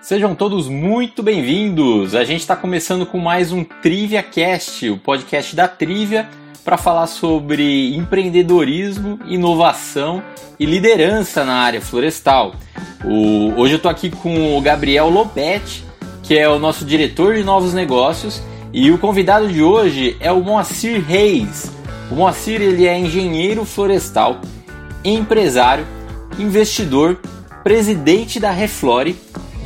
Sejam todos muito bem-vindos! A gente está começando com mais um Trivia Cast, o podcast da Trivia, para falar sobre empreendedorismo, inovação e liderança na área florestal. O... Hoje eu estou aqui com o Gabriel Lopete, que é o nosso diretor de novos negócios, e o convidado de hoje é o Moacir Reis. O Moacir ele é engenheiro florestal, empresário, investidor, presidente da Reflore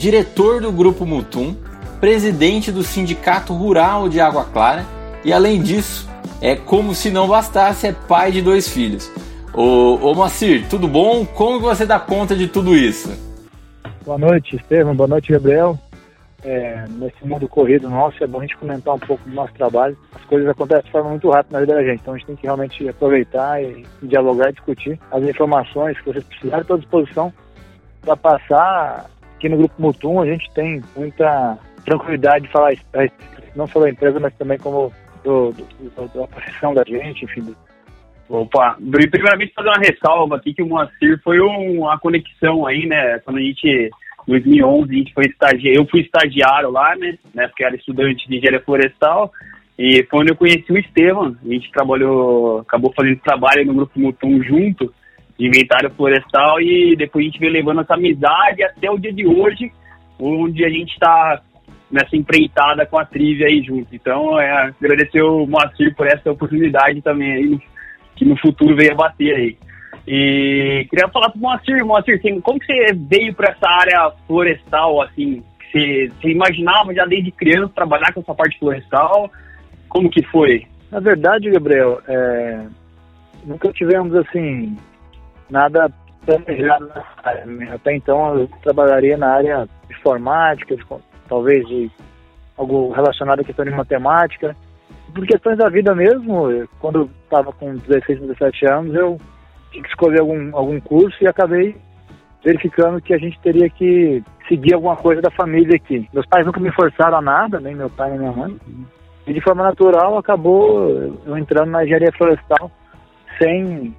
diretor do Grupo Mutum, presidente do Sindicato Rural de Água Clara e, além disso, é como se não bastasse, é pai de dois filhos. Ô, ô Moacir, tudo bom? Como você dá conta de tudo isso? Boa noite, Estevam. Boa noite, Gabriel. É, nesse mundo corrido nosso, é bom a gente comentar um pouco do nosso trabalho. As coisas acontecem de forma muito rápida na vida da gente, então a gente tem que realmente aproveitar e dialogar e discutir as informações que vocês precisarem, estou à disposição para passar Aqui no Grupo Mutum a gente tem muita tranquilidade de falar não só da empresa, mas também como do, do, do, da profissão da gente, enfim. Do... Opa, primeiramente fazer uma ressalva aqui que o Moacir foi uma conexão aí, né? Quando a gente, em 2011, a gente foi estagiário, eu fui estagiário lá, né? né porque era estudante de engenharia florestal. E foi onde eu conheci o Estevam. A gente trabalhou, acabou fazendo trabalho no Grupo Mutum junto inventário florestal e depois a gente veio levando essa amizade até o dia de hoje, onde a gente está nessa empreitada com a Trivia aí junto. Então, é, agradecer o Moacir por essa oportunidade também aí, que no futuro veio a bater aí. E queria falar pro Moacir, Moacir, assim, como que você veio para essa área florestal, assim, você, você imaginava já desde criança trabalhar com essa parte florestal? Como que foi? Na verdade, Gabriel, é, nunca tivemos, assim, nada planejado nessa área. Né? Até então eu trabalharia na área de informática, de, talvez de algo relacionado à questão de matemática. Por questões da vida mesmo, quando estava com 16, 17 anos, eu tinha que escolher algum, algum curso e acabei verificando que a gente teria que seguir alguma coisa da família aqui. Meus pais nunca me forçaram a nada, nem meu pai nem minha mãe. E de forma natural acabou eu entrando na engenharia florestal sem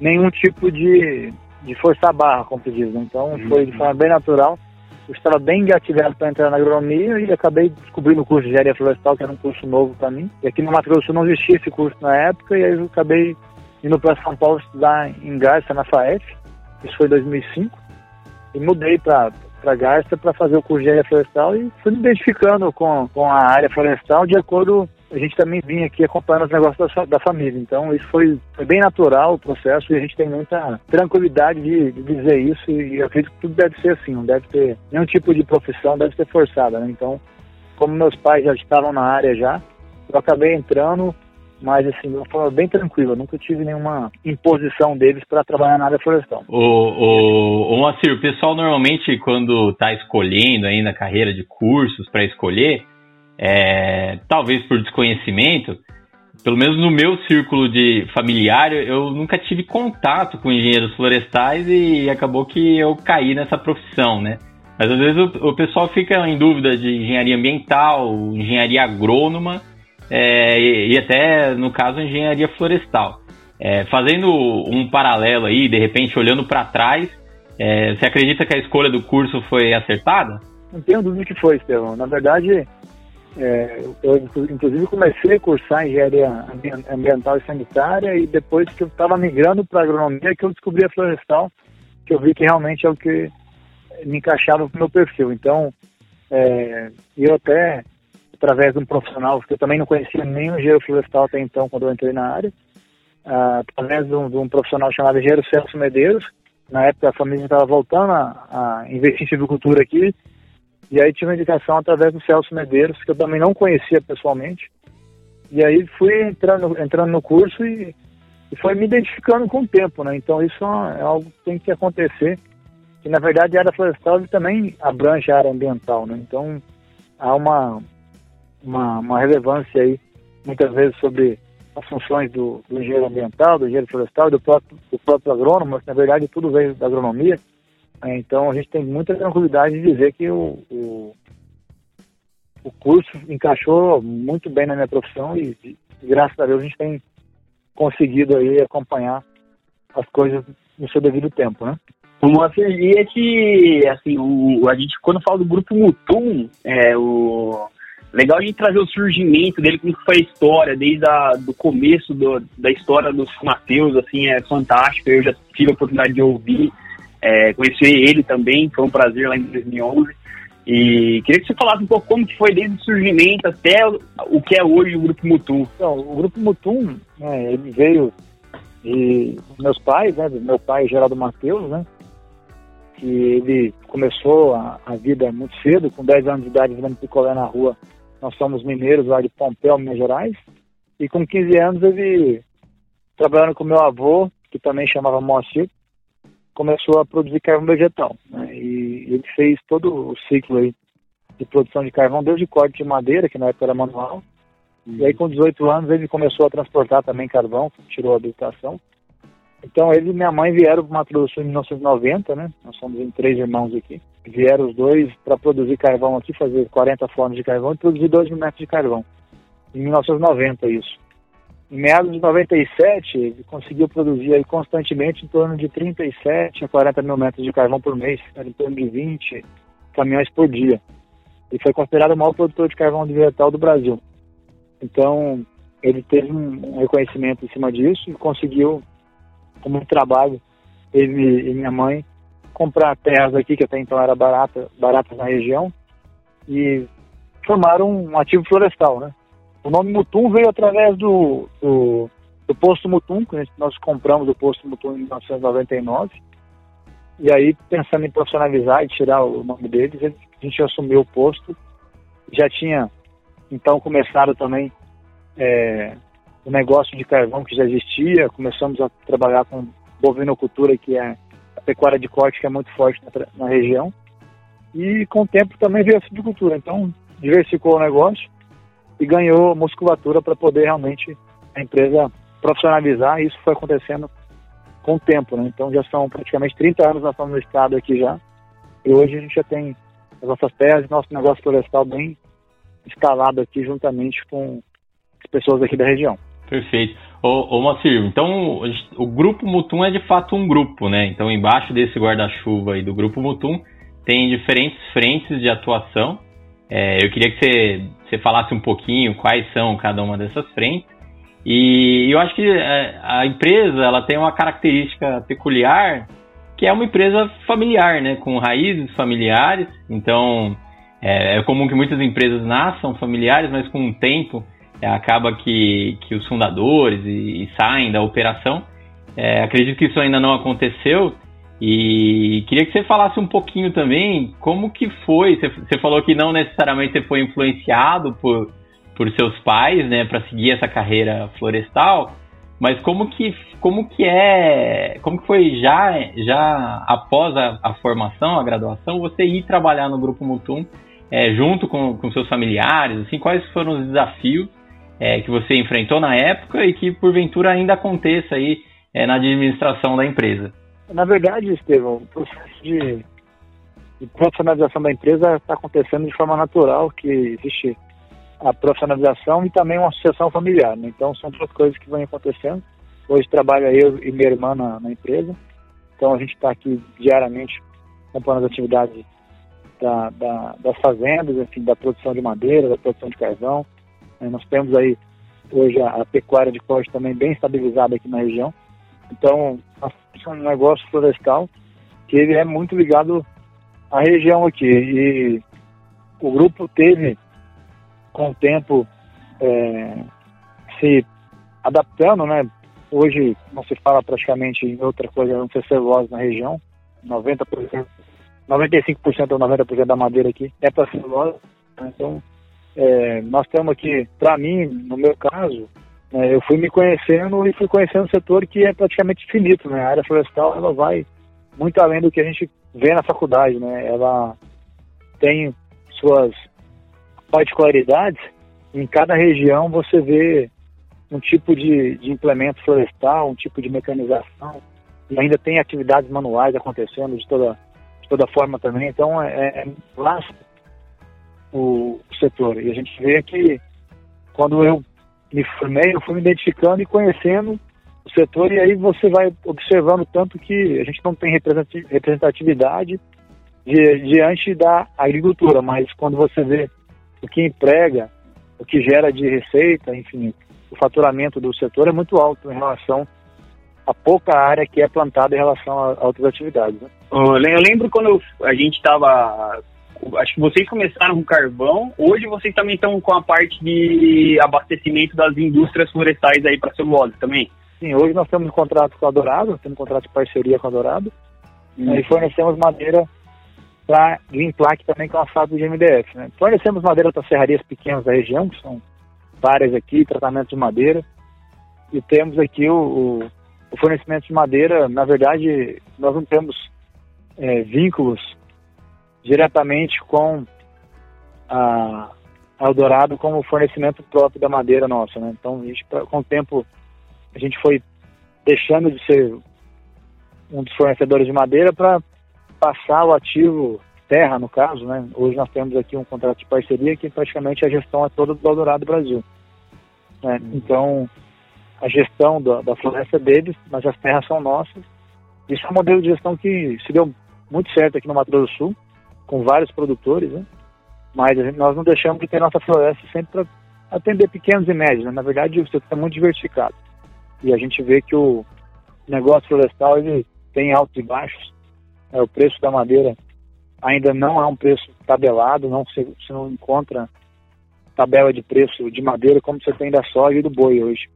nenhum tipo de, de força a barra, como se diz. Então uhum. foi de forma bem natural. Eu estava bem engatilhado para entrar na agronomia e acabei descobrindo o curso de engenharia florestal, que era um curso novo para mim. E aqui no Mato Grosso não existia esse curso na época, e aí eu acabei indo para São Paulo estudar em Garça, na FAEF. Isso foi em 2005. E mudei para para Garça para fazer o curso de engenharia florestal e fui me identificando com, com a área florestal de acordo a gente também vinha aqui acompanhando os negócios da, da família. Então, isso foi, foi, bem natural o processo e a gente tem muita tranquilidade de, de, dizer isso. E acredito que tudo deve ser assim, não deve ter nenhum tipo de profissão, deve ser forçada. Né? Então, como meus pais já estavam na área já, eu acabei entrando, mas assim, de uma forma bem tranquila. Nunca tive nenhuma imposição deles para trabalhar na área florestal. O, o, o Moacir, o pessoal normalmente, quando está escolhendo aí na carreira de cursos para escolher, é, talvez por desconhecimento, pelo menos no meu círculo de familiar, eu nunca tive contato com engenheiros florestais e acabou que eu caí nessa profissão, né? Mas às vezes o, o pessoal fica em dúvida de engenharia ambiental, engenharia agrônoma é, e, e, até, no caso, engenharia florestal. É, fazendo um paralelo aí, de repente olhando para trás, é, você acredita que a escolha do curso foi acertada? Não tenho dúvida que foi, Estevão. Na verdade, é, eu, inclusive, comecei a cursar engenharia ambiental e sanitária e depois que eu estava migrando para agronomia que eu descobri a florestal, que eu vi que realmente é o que me encaixava para o meu perfil. Então, é, eu até, através de um profissional, que eu também não conhecia nenhum engenheiro florestal até então, quando eu entrei na área, através de um, de um, profissional chamado engenheiro Celso Medeiros, na época a família estava voltando a, a investir em silvicultura aqui, e aí tive uma indicação através do Celso Medeiros, que eu também não conhecia pessoalmente. E aí fui entrando, entrando no curso e, e foi me identificando com o tempo, né? Então isso é algo que tem que acontecer. Que na verdade a área florestal também abrange a área ambiental, né? Então há uma, uma, uma relevância aí, muitas vezes, sobre as funções do, do engenheiro ambiental, do engenheiro florestal do próprio, do próprio agrônomo, mas na verdade tudo veio da agronomia. É, então a gente tem muita tranquilidade de dizer que o, o, o curso encaixou muito bem na minha profissão e, e, graças a Deus a gente tem conseguido aí acompanhar as coisas no seu devido tempo, né? Moacir, e esse, assim, o, a gente, quando fala do grupo Mutum, é, o, legal a gente trazer o surgimento dele, como foi a história, desde a, do começo do, da história do Mateus, assim, é fantástico, eu já tive a oportunidade de ouvir, é, conhecer ele também, foi um prazer lá em 2011, e queria que você falasse um pouco como que foi desde o surgimento até o que é hoje o Grupo Mutum. Então, o Grupo Mutum, né, ele veio de meus pais, né, do meu pai Geraldo Mateus, né, que ele começou a, a, vida muito cedo, com 10 anos de idade, vendendo picolé na rua. Nós somos mineiros lá de Pompéu, Minas Gerais. E com 15 anos ele, trabalhando com meu avô, que também chamava Moacir, começou a produzir carvão vegetal. Né? E ele fez todo o ciclo aí de produção de carvão, desde corte de madeira, que na época era manual, e aí com 18 anos ele começou a transportar também carvão, tirou a habilitação, então ele e minha mãe vieram para o Mato Grosso em 1990, né? Nós somos em três irmãos aqui. Vieram os dois para produzir carvão aqui, fazer 40 formas de carvão e produzir 2 mil metros de carvão. Em 1990 isso. Em meados de 97, ele conseguiu produzir aí constantemente em torno de 37 a 40 mil metros de carvão por mês, em torno de 20 caminhões por dia. E foi considerado o maior produtor de carvão vegetal do Brasil. Então, ele teve um reconhecimento em cima disso e conseguiu como um trabalho, ele e minha mãe, comprar terras aqui, que até então era barata, baratas na região, e formaram um ativo florestal, né? O nome Mutum veio através do, do, do posto Mutum, que nós compramos o posto Mutum em 1999, e aí, pensando em profissionalizar e tirar o nome deles, a gente assumiu o posto, já tinha, então, começado também é, o negócio de carvão que já existia, começamos a trabalhar com bovinocultura, que é a pecuária de corte, que é muito forte na, na região, e com o tempo também veio a silvicultura. Então, diversificou o negócio e ganhou musculatura para poder realmente a empresa profissionalizar, e isso foi acontecendo com o tempo, né? Então já são praticamente 30 anos nós estamos no estado aqui já, e hoje a gente já tem as nossas terras nosso negócio florestal bem instalado aqui juntamente com as pessoas aqui da região. Perfeito. Ô, ô Macir, então o grupo Mutum é de fato um grupo, né? Então embaixo desse guarda-chuva aí do grupo Mutum tem diferentes frentes de atuação. É, eu queria que você, você falasse um pouquinho quais são cada uma dessas frentes. E eu acho que é, a empresa ela tem uma característica peculiar, que é uma empresa familiar, né? Com raízes familiares. Então é, é comum que muitas empresas nasçam familiares, mas com o tempo é, acaba que, que os fundadores e, e saem da operação. É, acredito que isso ainda não aconteceu e queria que você falasse um pouquinho também como que foi. Você, você falou que não necessariamente você foi influenciado por, por seus pais, né, para seguir essa carreira florestal, mas como que como que é, como que foi já já após a, a formação, a graduação, você ir trabalhar no grupo Mutum é, junto com, com seus familiares, assim, quais foram os desafios é, que você enfrentou na época e que porventura ainda aconteça aí é, na administração da empresa? Na verdade, Estevão, o processo de, de profissionalização da empresa está acontecendo de forma natural, que existe a profissionalização e também uma associação familiar. Né? Então, são duas coisas que vão acontecendo. Hoje trabalho eu e minha irmã na, na empresa, então a gente está aqui diariamente acompanhando as atividades da, da, das fazendas, enfim, da produção de madeira, da produção de carvão, né? Nós temos aí hoje a, a, pecuária de corte também bem estabilizada aqui na região. Então, nós temos um negócio florestal que ele é muito ligado à região aqui. E o grupo teve, com o tempo, é, se adaptando, né? Hoje não se fala praticamente em outra coisa não ser celulose na região. 90%, 95% ou 90% da madeira aqui é para celulose. Né? Então, é, nós temos aqui, para mim, no meu caso, né, eu fui me conhecendo e fui conhecendo um setor que é praticamente infinito, né? A área florestal, ela vai muito além do que a gente vê na faculdade, né? Ela tem suas particularidades. Em cada região você vê um tipo de, de implemento florestal, um tipo de mecanização, e ainda tem atividades manuais acontecendo de toda, de toda forma também. Então, é, é vasto o, setor. E a gente vê que quando eu me formei, eu fui me identificando e conhecendo o setor, e aí você vai observando tanto que a gente não tem representatividade diante da agricultura, mas quando você vê o que emprega, o que gera de receita, enfim, o faturamento do setor é muito alto em relação a pouca área que é plantada em relação a, outras atividades. Né? Eu lembro quando a gente estava. Acho que vocês começaram com carvão, hoje vocês também estão com a parte de abastecimento das indústrias florestais aí para celulose também? Sim, hoje nós temos um contrato com a Dourado, temos um contrato de parceria com a Dourado, hum. e fornecemos madeira para Plaque também, com é uma fábrica de MDF. Né? Fornecemos madeira para serrarias pequenas da região, que são várias aqui, tratamento de madeira, e temos aqui o, o o fornecimento de madeira, na verdade, nós não temos é, vínculos diretamente com a, a Eldorado como fornecimento próprio da madeira nossa, né? Então, gente, com o tempo, a gente foi deixando de ser um dos fornecedores de madeira para passar o ativo terra, no caso, né? Hoje nós temos aqui um contrato de parceria que praticamente a gestão é toda do Eldorado Brasil. Né? Então, a gestão da, da floresta deles, mas as terras são nossas. Isso é um modelo de gestão que se deu muito certo aqui no Mato Grosso do Sul, com vários produtores, né? mas gente, nós não deixamos de ter nossa floresta sempre para atender pequenos e médios. Né? Na verdade, o setor está muito diversificado. E a gente vê que o negócio florestal ele tem altos e baixos. É, o preço da madeira ainda não é um preço tabelado, não se, se não encontra tabela de preço de madeira como você tem da soja e do boi hoje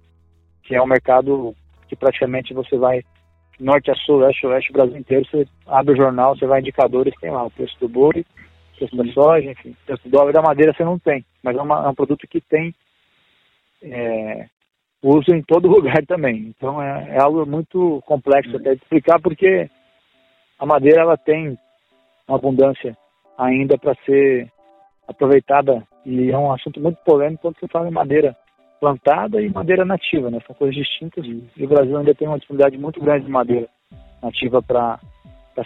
que é um mercado que praticamente você vai norte a sul, leste a oeste, o Brasil inteiro, você abre o jornal, você vai indicadores, tem lá o preço do boi, o preço da soja, enfim, o preço do dólar da madeira você não tem, mas é, uma, é um produto que tem é, uso em todo lugar também. Então é, é algo muito complexo até de explicar, porque a madeira ela tem uma abundância ainda para ser aproveitada e é um assunto muito polêmico quando você fala em madeira plantada e madeira nativa, né? São coisas distintas e o Brasil ainda tem uma disponibilidade muito grande de madeira nativa para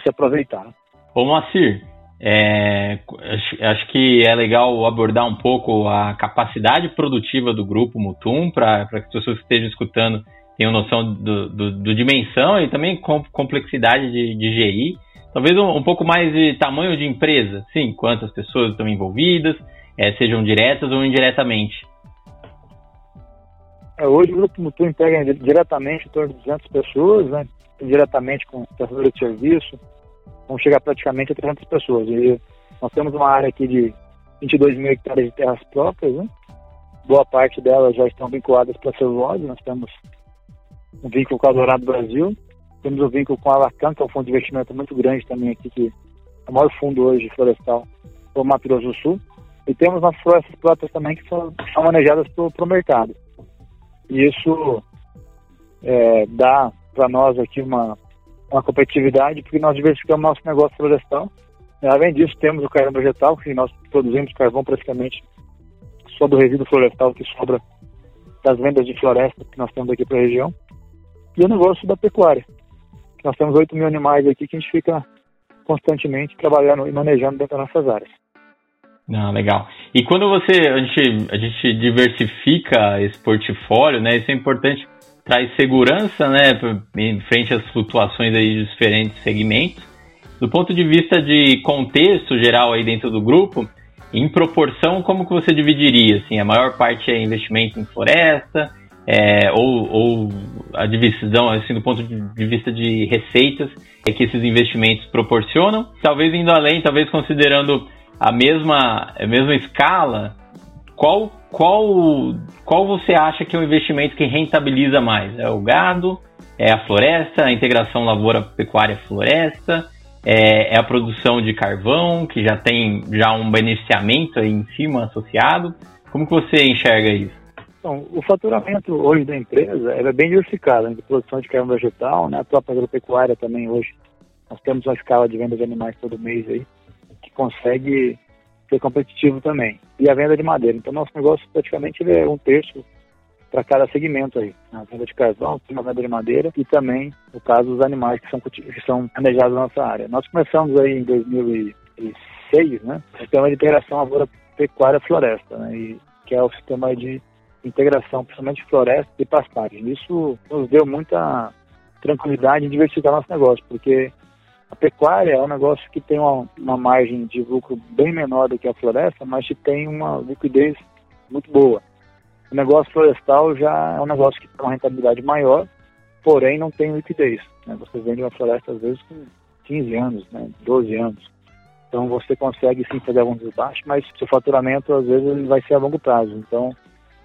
se aproveitar. Ô Moacir, é, acho, acho, que é legal abordar um pouco a capacidade produtiva do grupo Mutum para que as pessoas que estejam escutando tenham noção do, do, do dimensão e também com, complexidade de, de GI. Talvez um, um, pouco mais de tamanho de empresa, sim, quantas pessoas estão envolvidas, é, sejam diretas ou indiretamente. É, hoje o Grupo Mutu emprega diretamente em torno de 200 pessoas, né? diretamente com prestadores de serviço, vamos chegar praticamente a 300 pessoas. E nós temos uma área aqui de 22 mil hectares de terras próprias, né? boa parte delas já estão vinculadas para a celulose, nós temos um vínculo com a Dourado Brasil, temos um vínculo com a Lacan, que é um fundo de investimento muito grande também aqui, que é o maior fundo hoje florestal do Mato Grosso do Sul, e temos nossas florestas próprias também que são, são manejadas para o mercado. E isso é, dá para nós aqui uma, uma competitividade, porque nós diversificamos nosso negócio florestal. Além disso, temos o carvão vegetal, que nós produzimos carvão praticamente só do resíduo florestal que sobra das vendas de floresta que nós temos aqui para a região. E o negócio da pecuária. Nós temos 8 mil animais aqui que a gente fica constantemente trabalhando e manejando dentro das nossas áreas. Ah, legal. E quando você a gente, a gente diversifica esse portfólio, né? Isso é importante, traz segurança, né? Em frente às flutuações aí de diferentes segmentos. Do ponto de vista de contexto geral aí dentro do grupo, em proporção, como que você dividiria? Assim, a maior parte é investimento em floresta, é, ou, ou, a divisão, assim, do ponto de vista de receitas, é que esses investimentos proporcionam. Talvez indo além, talvez considerando a mesma, a mesma escala, qual, qual, qual você acha que é o investimento que rentabiliza mais? É o gado? É a floresta? A integração lavoura-pecuária-floresta? É, é, a produção de carvão, que já tem já um beneficiamento aí em cima associado? Como que você enxerga isso? Então, o faturamento hoje da empresa é bem diversificado, entre produção de carvão vegetal, né, a própria agropecuária também hoje. Nós temos uma escala de venda de animais todo mês aí que consegue ser competitivo também. E a venda de madeira. Então, nosso negócio praticamente é um terço para cada segmento aí. A venda de carvão, a venda de madeira e também, no caso, os animais que são, que são manejados na nossa área. Nós começamos aí em 2006, né? O sistema de integração lavoura pecuária floresta, né? E, que é o sistema de integração, principalmente floresta e pastagem. Isso nos deu muita tranquilidade em diversificar nosso negócio, porque a pecuária é um negócio que tem uma, uma margem de lucro bem menor do que a floresta, mas que tem uma liquidez muito boa. O negócio florestal já é um negócio que tem uma rentabilidade maior, porém não tem liquidez. Né? Você vende uma floresta às vezes com 15 anos, né? 12 anos. Então você consegue sim fazer alguns desbaixos, mas seu faturamento às vezes ele vai ser a longo prazo. Então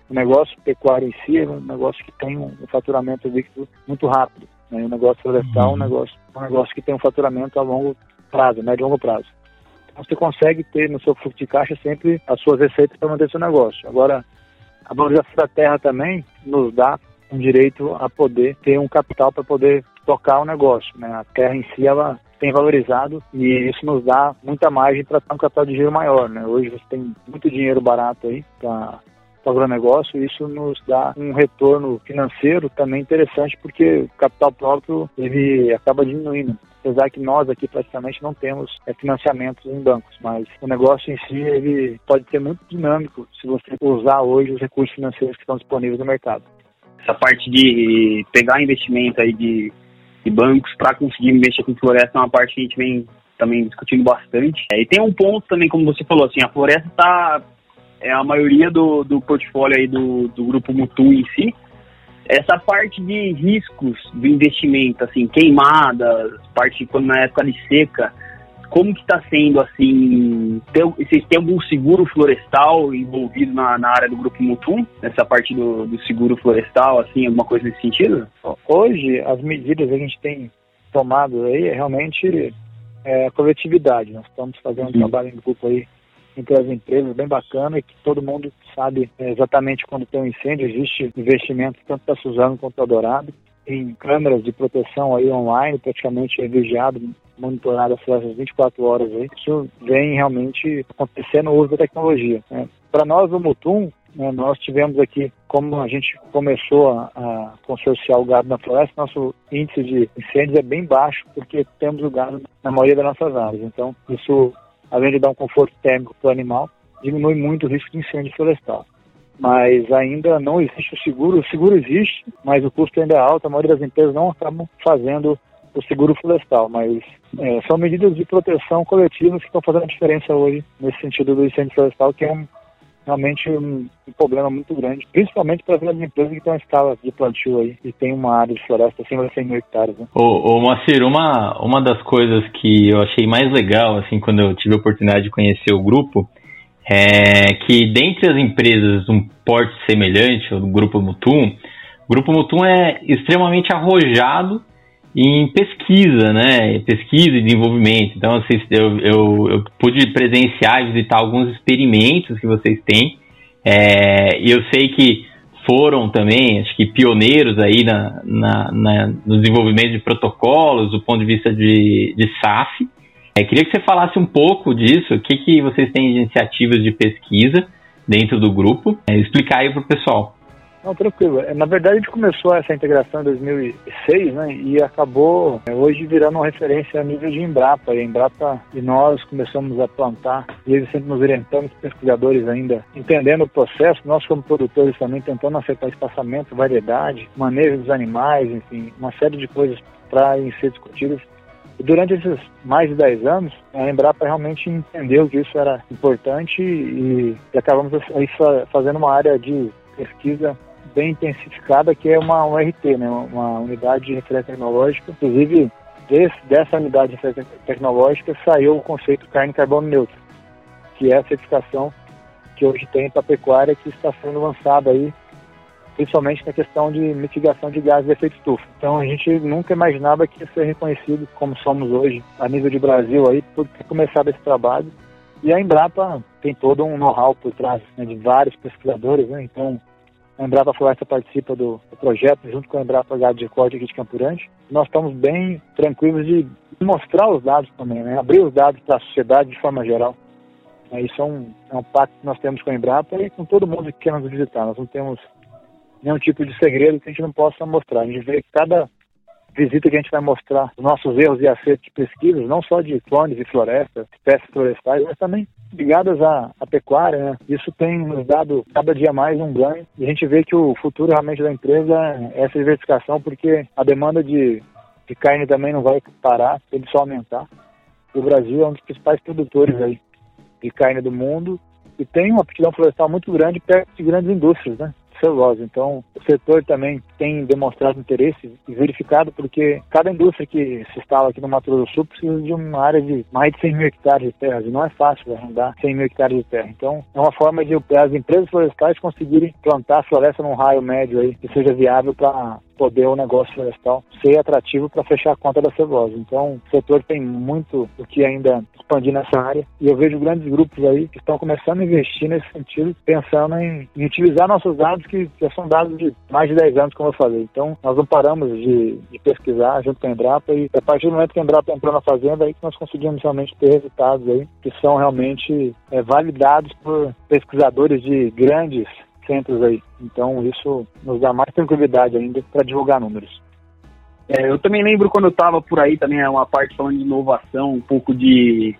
o negócio pecuário em si é um negócio que tem um faturamento líquido muito rápido. Né? O negócio florestal é um uhum. negócio, um negócio que tem um faturamento a longo prazo, médio e longo prazo. Então você consegue ter no seu fluxo de caixa sempre as suas receitas para manter seu negócio. Agora, a valorização da terra também nos dá um direito a poder ter um capital para poder tocar o negócio. Né? A terra em si ela tem valorizado e isso nos dá muita margem para ter um capital de giro maior. Né? Hoje você tem muito dinheiro barato aí para para o agronegócio, isso nos dá um retorno financeiro também interessante, porque o capital próprio ele acaba diminuindo. Apesar que nós aqui praticamente não temos é, financiamentos em bancos, mas o negócio em si ele pode ser muito dinâmico se você usar hoje os recursos financeiros que estão disponíveis no mercado. Essa parte de pegar investimento aí de, de bancos para conseguir investir com floresta é uma parte que a gente vem também discutindo bastante. É, e tem um ponto também, como você falou, assim, a floresta está é a maioria do, do portfólio aí do, do grupo Mutum em si, essa parte de riscos do investimento, assim, queimadas, parte quando na época de seca, como que está sendo, assim, tem, vocês têm algum seguro florestal envolvido na, na área do Grupo Mutum? Essa parte do, do seguro florestal, assim, alguma coisa nesse sentido? Hoje, as medidas que a gente tem tomado aí é realmente é, a coletividade. Nós estamos fazendo um uhum. trabalho em grupo aí entre as empresas bem bacana e que todo mundo sabe é, exatamente quando tem um incêndio, existe investimento tanto para Suzano quanto para Dourado em câmeras de proteção aí online, praticamente é vigiado, monitorado as 24 horas aí. Isso vem realmente acontecendo no uso da tecnologia. Né? Para nós, o Mutum, né, nós tivemos aqui, como a gente começou a, a, consorciar o gado na floresta, nosso índice de incêndios é bem baixo, porque temos o gado na maioria das nossas áreas. Então, isso além de dar um conforto térmico para o animal, diminui muito o risco de incêndio florestal. Mas ainda não existe o seguro. O seguro existe, mas o custo ainda é alto. A maioria das empresas não acabam fazendo o seguro florestal, mas é, são medidas de proteção coletivas que estão fazendo a diferença hoje nesse sentido do incêndio florestal, que é um, realmente um, um, problema muito grande, principalmente para as empresas que estão em escala de plantio aí e tem uma área de floresta acima de 100 mil hectares. Né? Ô, ô uma, uma das coisas que eu achei mais legal, assim, quando eu tive a oportunidade de conhecer o grupo, é que dentre as empresas de um porte semelhante, o Grupo Mutum, o Grupo Mutum é extremamente arrojado em pesquisa, né? Pesquisa e desenvolvimento. Então, eu, eu, eu pude presenciar e visitar alguns experimentos que vocês têm. É, e eu sei que foram também, acho que pioneiros aí na, na, na, no desenvolvimento de protocolos do ponto de vista de, de SAF. É, queria que você falasse um pouco disso, o que, que vocês têm de iniciativas de pesquisa dentro do grupo, é, explicar aí para o pessoal. Não, tranquilo. É, na verdade, a gente começou essa integração em 2006, né? E acabou é, hoje virando uma referência a nível de Embrapa. E Embrapa e nós começamos a plantar, e eles sempre nos orientando, os pesquisadores ainda entendendo o processo, nós como produtores também tentando acertar espaçamento, variedade, manejo dos animais, enfim, uma série de coisas para ser discutidas. Durante esses mais de 10 anos, a Embrapa realmente entendeu que isso era importante e, acabamos fazendo uma área de pesquisa bem intensificada, que é uma URT, né, uma unidade de referência tecnológica. Inclusive, desse, dessa unidade de referência tecnológica saiu o conceito carne carbono neutro, que é a certificação que hoje tem para a pecuária que está sendo lançada aí, principalmente na questão de mitigação de gases de efeito estufa. Então a gente nunca imaginava que ia ser reconhecido como somos hoje a nível de Brasil aí por ter começado esse trabalho. E a Embrapa tem todo um know-how por trás né, de vários pesquisadores, né? então a Embrapa Floresta participa do, do, projeto, junto com a Embrapa Gado de Corte aqui de Campurante. Nós estamos bem tranquilos de mostrar os dados também, né? abrir os dados para a sociedade de forma geral. É, isso é um, é um pacto que nós temos com a Embrapa e com todo mundo que quer nos visitar. Nós não temos nenhum tipo de segredo que a gente não possa mostrar. A gente vê que cada visita que a gente vai mostrar os nossos erros e acertos de pesquisas, não só de clones e florestas, espécies florestais, mas também ligadas à, à pecuária, né? Isso tem nos dado cada dia mais um ganho e a gente vê que o futuro realmente da empresa é essa diversificação, porque a demanda de, de carne também não vai parar, ele só aumentar. O Brasil é um dos principais produtores aí de carne do mundo e tem uma aptidão florestal muito grande perto de grandes indústrias, né? Celulose. Então, o setor também tem demonstrado interesse e verificado porque cada indústria que se instala aqui no Mato Grosso do Sul precisa de uma área de mais de 100 mil hectares de terra e não é fácil arrendar 100 mil hectares de terra. Então, é uma forma de as empresas florestais conseguirem plantar floresta num raio médio aí que seja viável para poder o negócio florestal ser atrativo para fechar a conta da celulose. Então, o setor tem muito o que ainda expandir nessa área e eu vejo grandes grupos aí que estão começando a investir nesse sentido, pensando em, em utilizar nossos dados que já são dados de mais de 10 anos, como eu falei. Então, nós não paramos de, de pesquisar junto com a Embrapa e a partir do momento que a Embrapa entrou na fazenda, aí que nós conseguimos realmente ter resultados aí que são realmente é, validados por pesquisadores de grandes centros aí. Então isso nos dá mais tranquilidade ainda para divulgar números. É, eu também lembro quando eu estava por aí também é uma parte falando de inovação, um pouco de,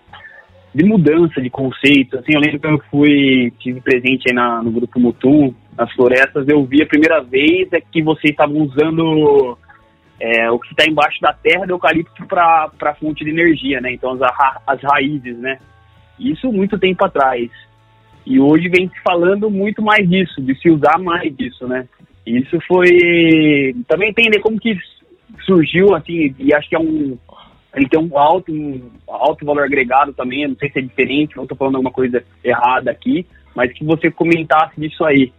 de mudança de conceito. Assim, eu lembro que eu fui tive presente aí na, no grupo Mutum, nas florestas, eu vi a primeira vez é que vocês estavam usando é, o que está embaixo da terra do eucalipto para fonte de energia, né? Então as, as raízes, né? Isso muito tempo atrás. E hoje vem se falando muito mais disso, de se usar mais disso, né? Isso foi também entender como que surgiu assim, e acho que é um ele tem um alto, um alto valor agregado também, não sei se é diferente, não estou falando alguma coisa errada aqui, mas que você comentasse disso aí,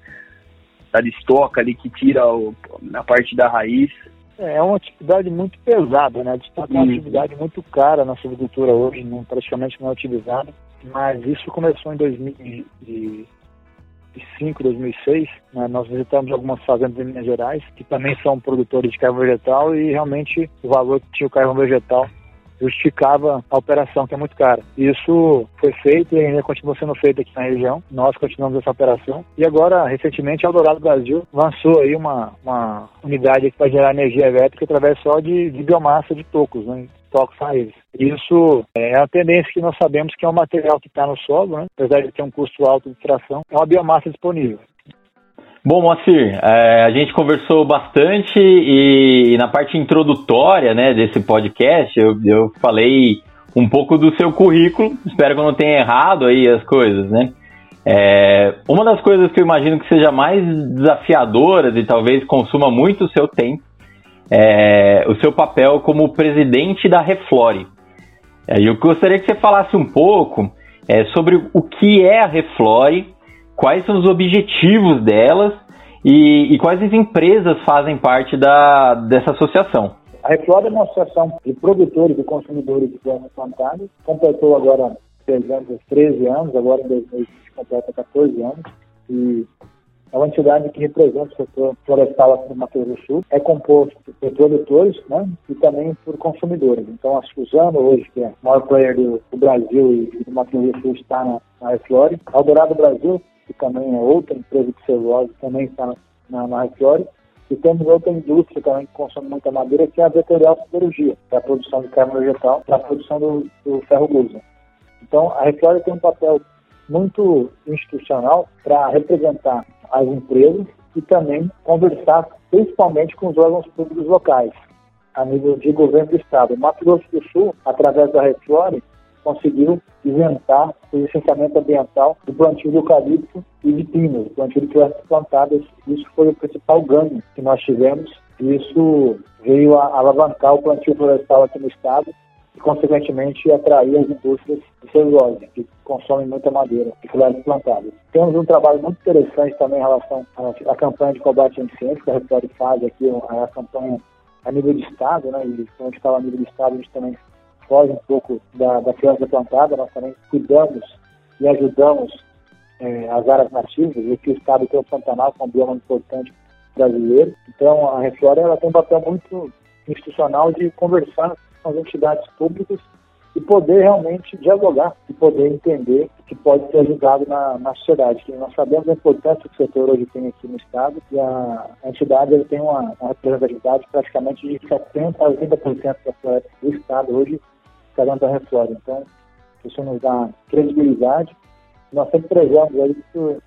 da estoca ali que tira o, na parte da raiz. É, é uma atividade muito pesada, né? A estoca é uma atividade muito cara na silvicultura hoje, não, praticamente não é utilizada mas isso começou em 2005, 2006. Né? Nós visitamos algumas fazendas em Minas Gerais, que também são produtores de carvão vegetal, e realmente o valor que tinha o carvão vegetal justificava a operação, que é muito cara. Isso foi feito e ainda continua sendo feito aqui na região. Nós continuamos essa operação. E agora, recentemente, a Eldorado Brasil lançou aí uma, uma unidade vai gerar energia elétrica através só de, de biomassa de tocos, né? tocos raízes. Isso é a tendência que nós sabemos que é um material que está no solo, né? apesar de ter um custo alto de extração, é uma biomassa disponível. Bom, Moacir, é, a gente conversou bastante e, e, na parte introdutória né, desse podcast eu, eu falei um pouco do seu currículo, espero que eu não tenha errado aí as coisas, né? É, uma das coisas que eu imagino que seja mais desafiadoras e talvez consuma muito o seu tempo é o seu papel como presidente da Reflore. É, eu gostaria que você falasse um pouco é, sobre o que é a Reflore, quais são os objetivos delas e, e quais as empresas fazem parte da, dessa associação. A Reflore é uma associação de produtores e consumidores de plantas plantadas, completou agora 13 anos, agora em 2020 completa 14 anos, e é uma entidade que representa o setor florestal aqui no Mato Grosso do Sul, é composto por produtores né, e também por consumidores. Então, a Suzano, hoje, que é o maior player do, do Brasil e do Mato Grosso do Sul, está na, na Reflore. Eldorado Brasil, que também é outra empresa de celulose, também está na, na, Reflore. E temos outra indústria também que consome muita madeira, que é a vetorial siderurgia, que é a produção de carne vegetal para a produção do, do ferro gusa. Então, a Reflore tem um papel muito institucional para representar as empresas e também conversar principalmente com os órgãos públicos locais, a nível de governo do Estado. O Mato Grosso do Sul, através da Reflore, conseguiu isentar o licenciamento ambiental do plantio de eucalipto e de pinos, plantio de plantas plantadas. Isso foi o principal ganho que nós tivemos e isso veio a alavancar o plantio florestal aqui no Estado e, consequentemente, atrair as indústrias de celulose, que consomem muita madeira de florestas plantadas. Temos um trabalho muito interessante também em relação à, campanha de combate à incêndio, que a Repsol faz aqui, a campanha a nível de Estado, né, e gente fala a nível de Estado, a gente também foge um pouco da, da floresta plantada, nós também cuidamos e ajudamos é, as áreas nativas, e aqui o Estado tem o Pantanal, que é um bioma importante brasileiro. Então, a Reflora ela tem um papel muito institucional de conversar com as entidades públicas e poder realmente dialogar e poder entender que pode ser ajudado na, na sociedade. Nós sabemos a importância que o setor hoje tem aqui no Estado e a, a entidade ele tem uma, uma representatividade praticamente de 70% a 80% da floresta do Estado hoje dentro da Reflora. Então, isso nos dá credibilidade. Nós sempre prezamos aí por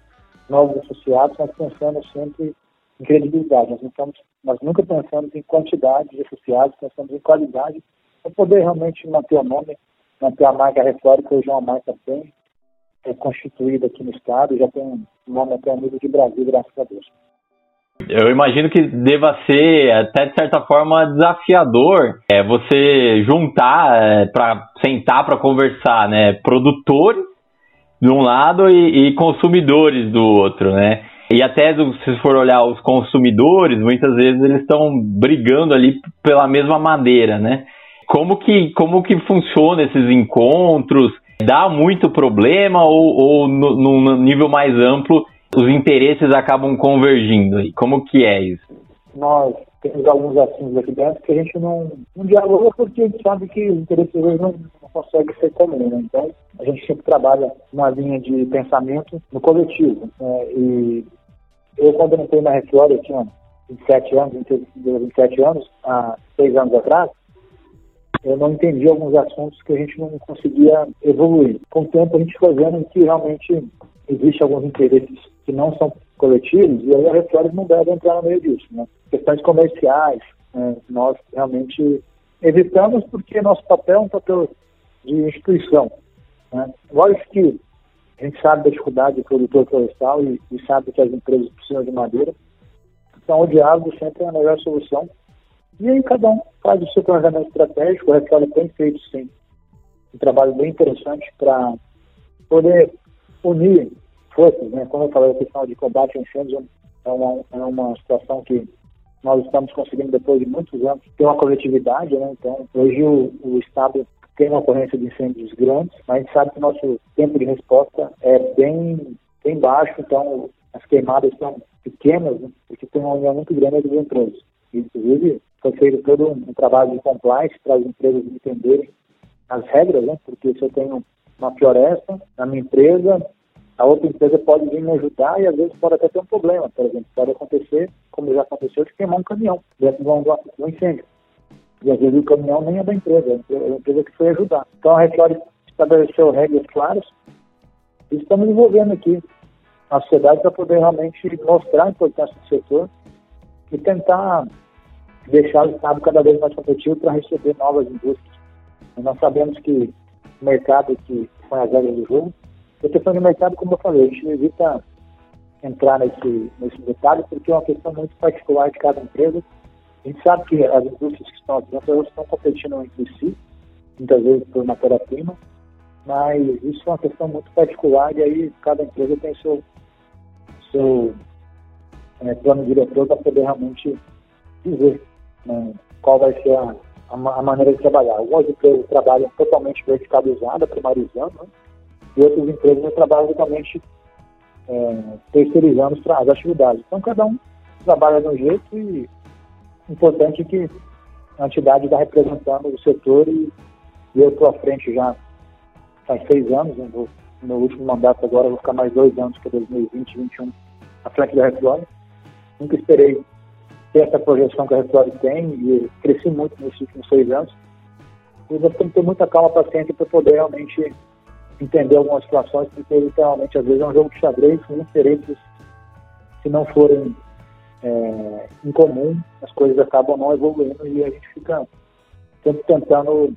novos associados, mas pensamos sempre em credibilidade. Nós, estamos, nós nunca pensamos em quantidade de associados, pensamos em qualidade, para poder realmente manter o nome, manter a marca Reflore, que hoje é uma marca bem é, constituída aqui no estado, já tem um nome até a nível de Brasil, graças a Deus. Eu imagino que deva ser, até de certa forma, desafiador é, você juntar, é, para sentar para conversar, né? Produtores de um lado e, e, consumidores do outro, né? E até se for olhar os consumidores, muitas vezes eles estão brigando ali pela mesma madeira, né? Como que, como que funciona esses encontros? Dá muito problema ou, ou no, num nível mais amplo os interesses acabam convergindo? E como que é isso? Nós temos alguns assuntos aqui dentro que a gente não, não dialoga porque a gente sabe que os interesses não, não conseguem ser comuns. Né? Então, a gente sempre trabalha uma linha de pensamento no coletivo. Né? E eu, quando entrei na Reflora, eu tinha 27 anos, 27 anos, há seis anos atrás, eu não entendi alguns assuntos que a gente não conseguia evoluir. Com o tempo, a gente foi vendo que realmente existem alguns interesses que não são coletivos, e aí a Reflores não deve entrar no meio disso. Né? Questões comerciais, né? nós realmente evitamos porque nosso papel é um papel de instituição. Né? Lógico que a gente sabe da dificuldade do produtor florestal e, e sabe que as empresas precisam de madeira, então o diálogo sempre é a melhor solução. E aí cada um faz o seu planejamento estratégico, o Reflore tem feito sim um trabalho bem interessante para poder unir forças, né? Como eu falei, a questão de combate a incêndios é uma, é uma situação que nós estamos conseguindo, depois de muitos anos, ter uma coletividade, né? Então, hoje o, o Estado tem uma ocorrência de incêndios grandes, mas a gente sabe que o nosso tempo de resposta é bem, bem baixo, então as queimadas são pequenas, né? porque tem uma união muito grande entre as empresas. Inclusive, foi feito todo um trabalho de compliance para as empresas entenderem as regras, né? porque se eu tenho uma floresta na minha empresa, a outra empresa pode vir me ajudar e às vezes pode até ter um problema. Por exemplo, pode acontecer, como já aconteceu, de queimar um caminhão dentro de um, incêndio. E às vezes o caminhão nem é da empresa, é a empresa que foi ajudar. Então a Reflore estabeleceu regras claras e estamos envolvendo aqui a sociedade para poder realmente mostrar a importância do setor e tentar deixar o Estado cada vez mais competitivo para receber novas indústrias. Nós sabemos que mercado que foi as regras do jogo a questão de mercado, como eu falei, a gente evita entrar nesse, nesse detalhe porque é uma questão muito particular de cada empresa. A gente sabe que as indústrias que estão aqui dentro elas estão competindo entre si, muitas vezes por matéria-prima, mas isso é uma questão muito particular e aí cada empresa tem seu, seu é, plano diretor para poder realmente dizer né, qual vai ser a, a, a, maneira de trabalhar. Algumas empresas trabalham totalmente verticalizadas, primarizando, né? e outras empresas trabalham totalmente é, terceirizando as atividades. Então, cada um trabalha de um jeito e o importante é que a entidade está representando o setor e, e eu estou à frente já faz seis anos, né, meu último mandato agora vou ficar mais dois anos, que é 2020 2021, à frente da Reflore. Nunca esperei ter essa projeção que a Reflore tem e cresci muito nesses últimos seis anos. E nós temos que ter muita calma, paciência para poder realmente entender algumas situações, porque literalmente às vezes é um jogo de xadrez com interesses se não forem é, comum, as coisas acabam não evoluindo e a gente fica sempre tentando,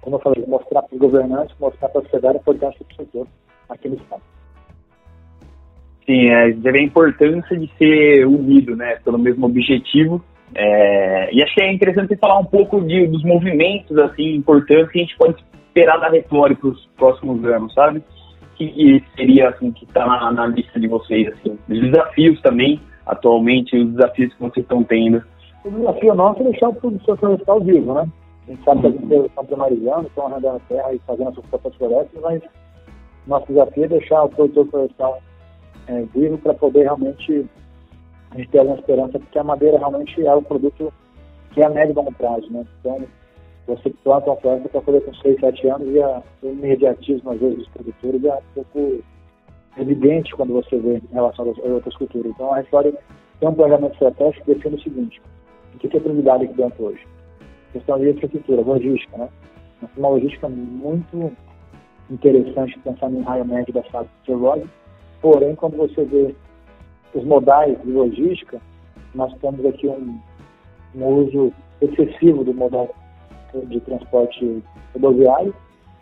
como eu falei, mostrar para os governantes, mostrar para a sociedade a importância do setor aqui no Estado. Sim, é, a importância de ser unido, né, pelo mesmo objetivo. É, e acho que é interessante falar um pouco de, dos movimentos assim importantes que a gente pode esperar da Reflore para os próximos anos, sabe? Que, seria, assim, que está na, na, lista de vocês, assim, os desafios também, atualmente, os desafios que vocês estão tendo. O desafio nosso é deixar o produtor florestal vivo, né? A gente sabe que as empresas estão primarizando, estão arrendando a terra e fazendo as suas próprias florestas, mas nosso desafio é deixar o produtor florestal é, vivo para poder realmente a gente ter alguma esperança, porque a madeira realmente é o produto que é a médio e longo prazo, né? Então, você planta uma planta para colher com 6, 7 anos e a, o imediatismo, às vezes, dos produtores é um pouco evidente quando você vê em relação às outras culturas. Então, a história tem um planejamento estratégico que define o seguinte: o que é prioridade aqui dentro hoje? Questão de infraestrutura, logística, né? Uma logística muito interessante pensando em raio médio da fase de celulose. Porém, quando você vê os modais de logística, nós temos aqui um, um uso excessivo do modal de transporte rodoviário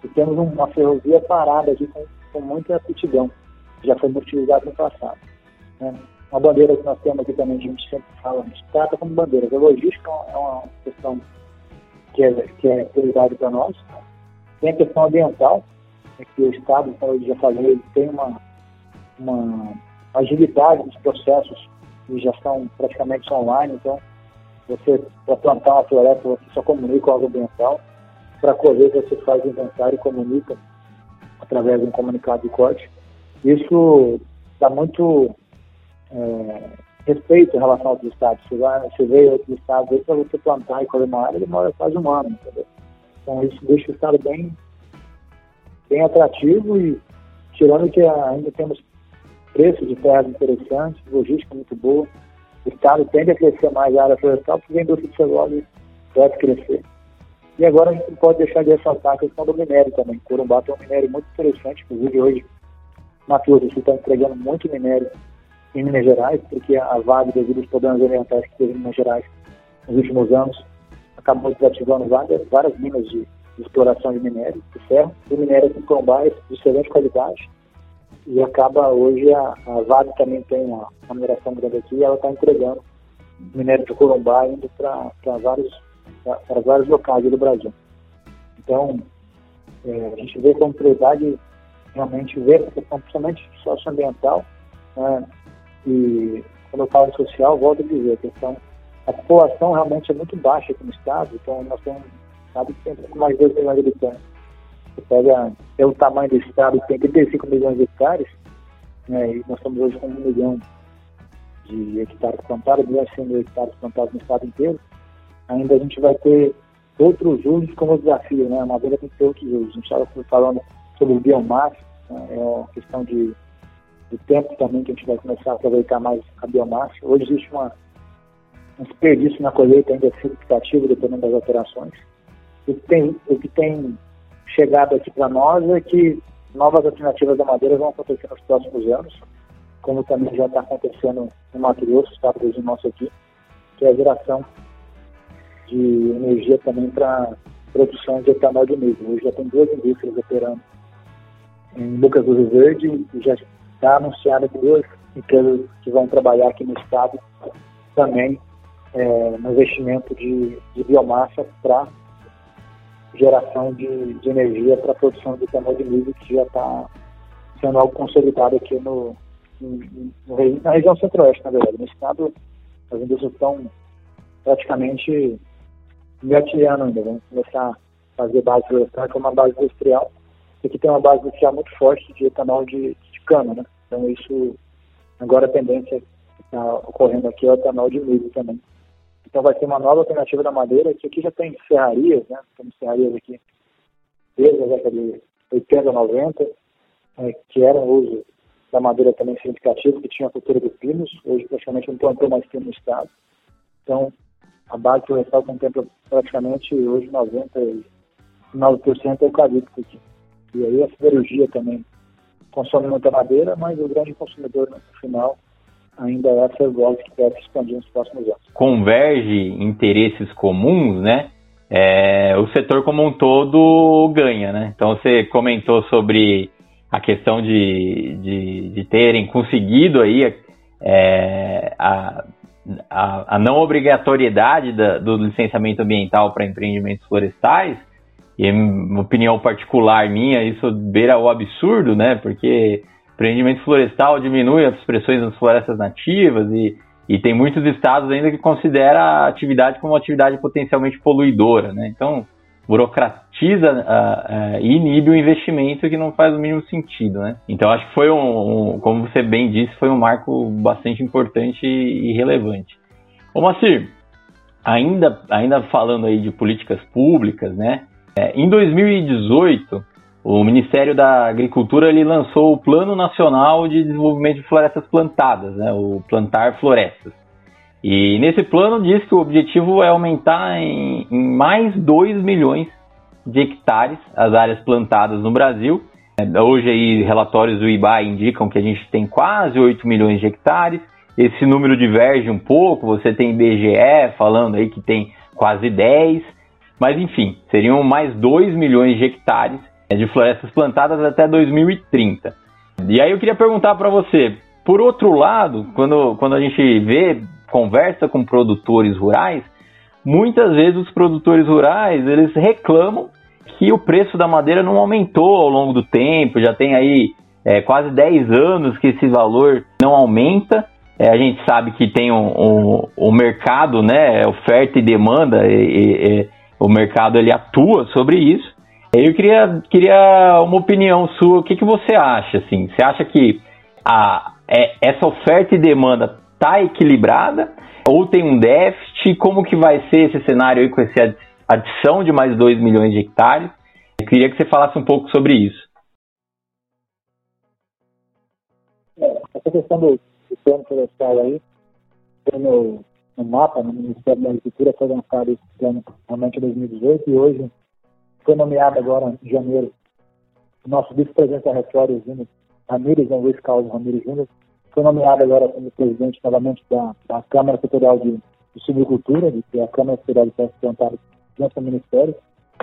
e temos uma ferrovia parada aqui com, com muita aptidão, já foi muito utilizada no passado. Né? Uma bandeira que nós temos aqui também, a gente sempre fala, a gente trata como bandeira. A logística é uma questão que é, que é prioridade para nós. Tem a questão ambiental, é que o Estado, como eu já falei, tem uma, uma agilidade nos processos que já estão praticamente online, então você, para plantar uma floresta, você só comunica com água ambiental, para colher você faz inventário e comunica através de um comunicado de corte. Isso dá muito é, respeito em relação a outros estados. Você, vai, você vê estados aí para você plantar e colher uma área, demora quase um ano, entendeu? Então isso deixa o estado bem, bem atrativo e tirando que ainda temos preços de terras interessantes, logística muito boa. O estado tende a crescer mais a área florestal porque a indústria de celulose deve crescer. E agora a gente não pode deixar de ressaltar a questão do minério também. Corumbá tem um minério muito interessante, inclusive hoje Grosso está entregando muito minério em Minas Gerais, porque a Vale, devido aos problemas ambientais que teve em Minas Gerais nos últimos anos, acabou desativando várias, várias minas de, de exploração de minério, de ferro. O minério em Corumbá é de excelente qualidade e acaba hoje a, a Vale também tem uma, uma mineração grande aqui e ela está entregando minério de Corumbá indo para vários, para vários locais do Brasil. Então, é, a gente vê como prioridade realmente ver a questão principalmente socioambiental né, e quando eu falo social, volto a dizer, a questão a população realmente é muito baixa aqui no estado, então nós temos um estado mais de 2 milhões de habitantes. Você pega pelo tamanho do estado, tem 35 milhões de hectares, né, e nós estamos hoje com um milhão de hectares plantados, milhões de mil hectares plantados no estado inteiro, ainda a gente vai ter outros usos como desafio, né? A madeira tem que ter outros usos. A gente estava falando sobre o biomassa, né? é uma questão de, de tempo também que a gente vai começar a aproveitar mais a biomassa. Hoje existe uma, um desperdício na colheita ainda significativo, dependendo das operações. O que tem, o que tem chegado aqui para nós é que novas alternativas da madeira vão acontecer nos próximos anos, como também já está acontecendo no Mato Grosso, está nosso aqui, que é a geração de energia também para produção de etanol de milho. Hoje já tem duas indústrias operando em Lucas do Rio Verde e já está anunciado que duas empresas que vão trabalhar aqui no estado também é, no investimento de, de biomassa para geração de, de energia para a produção de etanol de milho, que já está sendo algo consolidado aqui no, no, no, na região centro-oeste, na verdade. No estado, as indústrias estão praticamente engatilhando ainda. Começar a fazer base florestal, que é uma base industrial. Aqui tem uma base industrial muito forte de etanol de, de cana, né? Então isso, agora a tendência que está ocorrendo aqui é o etanol de milho também. Então vai ser uma nova alternativa da madeira, que aqui já tem serrarias, né? Temos serrarias aqui desde a década de 80, 90, é, que eram uso da madeira também significativo, que tinha a cultura dos pinos, hoje praticamente não plantou mais pino no estado. Então, a base florestal contempla praticamente hoje 99% é eucalipto aqui. E aí a siderurgia também consome muita madeira, mas o grande consumidor no final ainda é a Fergold que deve expandir nos próximos anos. Converge interesses comuns, né? É, o setor como um todo ganha, né? Então você comentou sobre a questão de, de, de terem conseguido aí é, a, a, a, não obrigatoriedade da, do licenciamento ambiental para empreendimentos florestais, e em opinião particular minha, isso beira o absurdo, né? Porque empreendimento florestal diminui as pressões nas florestas nativas e, e tem muitos estados ainda que considera a atividade como uma atividade potencialmente poluidora, né? Então, burocratiza uh, uh, e inibe o investimento que não faz o mínimo sentido, né? Então, acho que foi um, um como você bem disse, foi um marco bastante importante e, relevante. Ô, Macir, ainda, ainda falando aí de políticas públicas, né? É, em 2018, o Ministério da Agricultura ele lançou o Plano Nacional de Desenvolvimento de Florestas Plantadas, né, o Plantar Florestas. E nesse plano diz que o objetivo é aumentar em, em mais 2 milhões de hectares as áreas plantadas no Brasil É, hoje aí relatórios do IBA indicam que a gente tem quase 8 milhões de hectares. Esse número diverge um pouco, você tem IBGE falando aí que tem quase 10, mas enfim, seriam mais 2 milhões de hectares de florestas plantadas até 2030. E aí eu queria perguntar para você, por outro lado, quando, quando a gente vê, conversa com produtores rurais, muitas vezes os produtores rurais, eles reclamam que o preço da madeira não aumentou ao longo do tempo, já tem aí é, quase 10 anos que esse valor não aumenta. É, a gente sabe que tem um, um, um mercado, né, oferta e demanda, e, e, e, o mercado ele atua sobre isso. Eu queria, queria uma opinião sua, o que, que você acha? Assim? Você acha que a, é, essa oferta e demanda está equilibrada ou tem um déficit? Como que vai ser esse cenário aí com essa adição de mais 2 milhões de hectares? Eu queria que você falasse um pouco sobre isso. Essa questão do, do plano florestal aí, no, no mapa, no Ministério da Agricultura, foi lançado esse plano realmente em 2018 e hoje foi nomeado agora em janeiro o nosso vice-presidente da Reflório, Júnior Ramírez, né, Luiz Carlos Ramírez Júnior, foi nomeado agora como presidente novamente da, da Câmara Setorial de, de Silvicultura, que é a Câmara Setorial de Pesca Plantadas dentro do Ministério.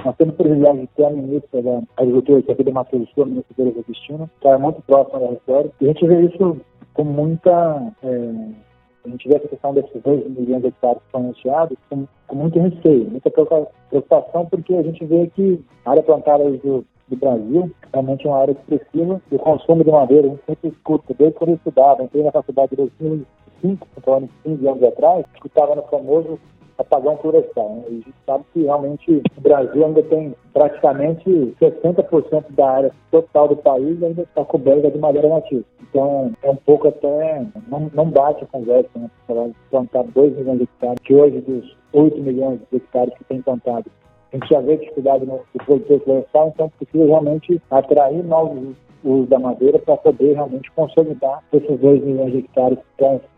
Nós temos o privilégio de ter a ministra da Agricultura, que é aqui do Mato Grosso, a ministra Teresa Cristina, que é muito próxima da Reflório. E a gente vê isso com muita... É, a gente vê essa questão desses 2 milhões de hectares que foram anunciados com, com muito receio, muita preocupação, porque a gente vê que a área plantada do, do Brasil realmente é uma área expressiva do consumo de madeira. A gente sempre escuta, desde quando eu estudava, entrei na faculdade de 2005, então, 15 anos atrás, escutava no famoso apagão florestal. Né? A gente sabe que realmente o Brasil ainda tem praticamente 60% da área total do país ainda está coberta de madeira nativa. Então é um pouco até, não, não bate a conversa, né? Falar plantar 2 milhões de hectares, que hoje dos 8 milhões de hectares que tem plantado, a gente já vê dificuldade no, no produtor florestal, então precisa realmente atrair novos uso da madeira para poder realmente consolidar esses 2 milhões de hectares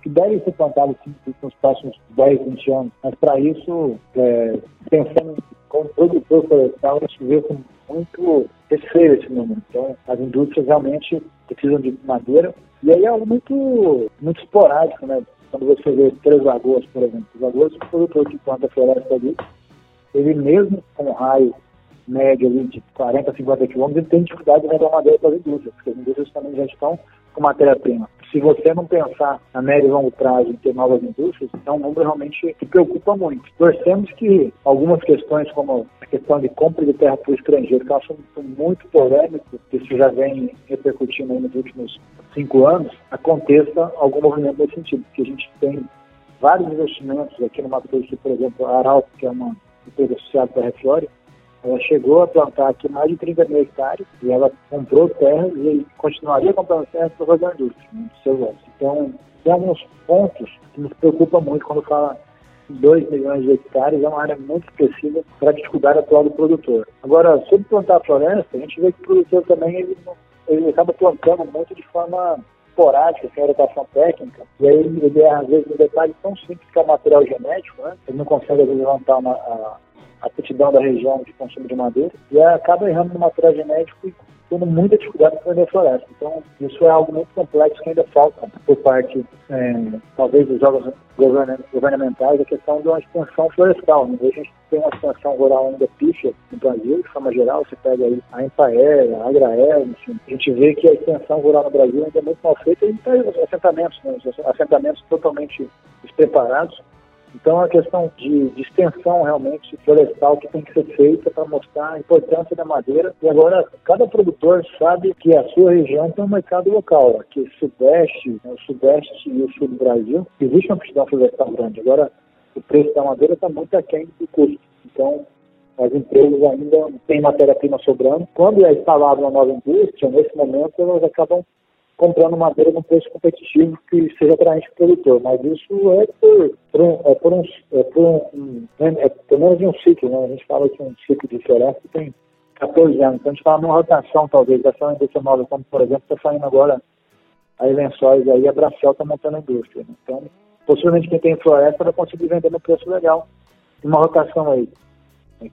que devem ser plantados nos próximos 10, 20 anos. Mas para isso, é, pensando como produtor florestal, a gente vê com muito receio esse número. Então, as indústrias realmente precisam de madeira e aí é algo muito, muito esporádico, né? Quando você vê Três Lagoas, por exemplo, Três Lagoas, o produtor que planta floresta ali, ele mesmo com raio média ali de 40, 50 quilômetros, ele tem dificuldade de vender madeira para as indústrias, porque as indústrias também já estão com matéria-prima. Se você não pensar a médio e longo prazo em ter novas indústrias, é um número realmente que preocupa muito. Torcemos que algumas questões, como a questão de compra de terra para o estrangeiro, que é um assunto muito polêmico, que isso já vem repercutindo nos últimos cinco anos, aconteça algum movimento nesse sentido, porque a gente tem vários investimentos aqui no Mato Grosso, por exemplo, a Arauco, que é uma empresa associada da Reflore, ela chegou a plantar aqui mais de 30 mil hectares e ela comprou terra e continuaria comprando terra para fazer a indústria, né, seu Então, tem alguns pontos que nos preocupam muito quando fala 2 milhões de hectares, é uma área muito expressiva para a dificuldade atual do produtor. Agora, sobre plantar floresta, a gente vê que o produtor também ele, ele acaba plantando muito de forma esporádica, sem orientação técnica, e aí ele é, às vezes, um detalhe tão simples que é o material genético, né? ele não consegue, levantar uma, a, aptidão da região de consumo de madeira e acaba errando no material genético e tendo muita dificuldade para vender floresta. Então, isso é algo muito complexo que ainda falta por parte, é, talvez, dos órgãos governamentais, a questão de uma extensão florestal. Né? A gente tem uma extensão rural ainda pífia no Brasil, de forma geral, você pega aí a Empaer, a Agrael, enfim, a gente vê que a extensão rural no Brasil ainda é muito mal feita e tem os assentamentos, né? os assentamentos totalmente despreparados então, é uma questão de, de, extensão realmente florestal que tem que ser feita para mostrar a importância da madeira. E agora, cada produtor sabe que a sua região tem um mercado local. Aqui, Sudeste, né, o Sudeste e o Sul do Brasil, existe uma aptidão florestal grande. Agora, o preço da madeira está muito aquém do custo. Então, as empresas ainda têm matéria-prima sobrando. Quando é instalada uma nova indústria, nesse momento, elas acabam comprando madeira num preço competitivo que seja atraente para o produtor. Mas isso é por, por, um, é por, um, é por um, é, é pelo menos de um ciclo, né? A gente fala que um ciclo de floresta tem 14 anos. Então a gente fala numa rotação, talvez, dessa indústria nova, como por exemplo está saindo agora aí lençóis aí, a Bracel está montando a indústria. Né? Então, possivelmente quem tem floresta vai conseguir vender no preço legal. Uma rotação aí.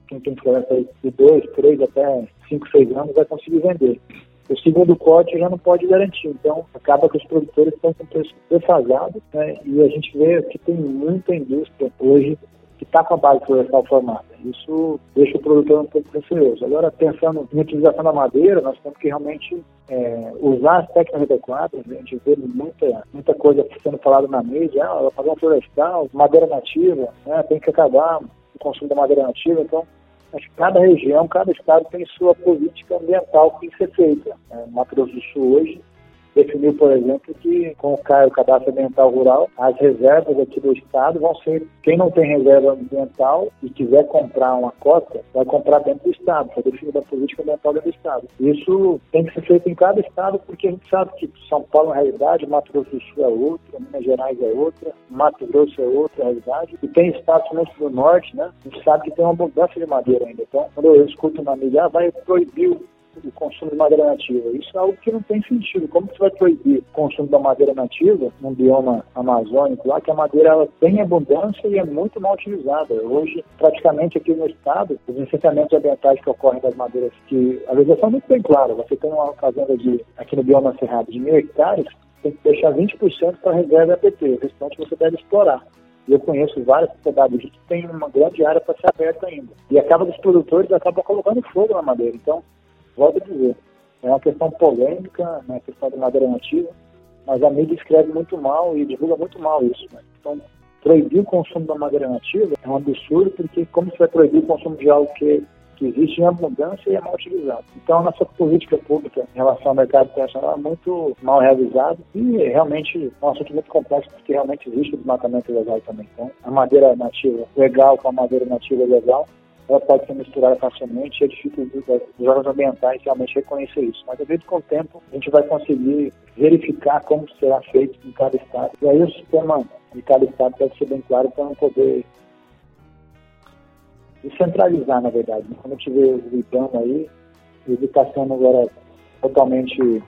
Quem tem floresta aí de 2, 3 até 5, 6 anos vai conseguir vender. O segundo corte já não pode garantir. Então, acaba que os produtores estão com preço defasado né? e a gente vê que tem muita indústria hoje que está com a base florestal formada. Isso deixa o produtor um pouco receoso. Agora, pensando na utilização da madeira, nós temos que realmente é, usar as técnicas adequadas. A gente vê muita, muita coisa sendo falada na mídia, ah, um florestal, madeira nativa, né, tem que acabar o consumo da madeira nativa. Então, que cada região, cada estado tem sua política ambiental que tem que ser feita. É, Mato Grosso do Sul hoje definiu, por exemplo, que com o Cadastro Ambiental Rural, as reservas aqui do Estado vão ser, quem não tem reserva ambiental e quiser comprar uma cota, vai comprar dentro do Estado, foi definida a política ambiental dentro do Estado. Isso tem que ser feito em cada Estado, porque a gente sabe que São Paulo é uma realidade, Mato Grosso do Sul é outra, Minas Gerais é outra, Mato Grosso é outra realidade, e tem estados muito do Norte, né? A gente sabe que tem uma abundância de madeira ainda. Então, quando eu escuto na mídia, ah, vai proibir o consumo de madeira nativa. Isso é algo que não tem sentido. Como você vai proibir o consumo da madeira nativa num bioma amazônico lá, que a madeira ela tem abundância e é muito mal utilizada. Hoje, praticamente aqui no estado, os licenciamentos ambientais que ocorrem das madeiras, que a legislação é muito bem clara, você tem uma fazenda de, aqui no bioma cerrado de mil hectares, tem que deixar 20% para reserva APT, o restante você deve explorar. Eu conheço várias propriedades que têm uma grande área para ser aberta ainda. E acaba dos produtores acabam colocando fogo na madeira. Então, volto a dizer, é uma questão polêmica, né, questão da madeira nativa, mas a mídia escreve muito mal e divulga muito mal isso. Né? Então, proibir o consumo da madeira nativa é um absurdo, porque como você vai proibir o consumo de algo que, que existe em abundância e é mal utilizado? Então, a nossa política pública em relação ao mercado internacional é muito mal realizada e realmente é um assunto muito complexo, porque realmente existe o desmatamento ilegal também. Então, a madeira nativa legal com a madeira nativa legal ela pode ser misturada facilmente e é difícil os órgãos ambientais realmente reconhecer isso. Mas, acredito que com o tempo, a gente vai conseguir verificar como será feito em cada estado. E aí o sistema de cada estado deve ser bem claro para não poder descentralizar, na verdade. Quando a gente vê o IBAMA aí, ele está sendo agora totalmente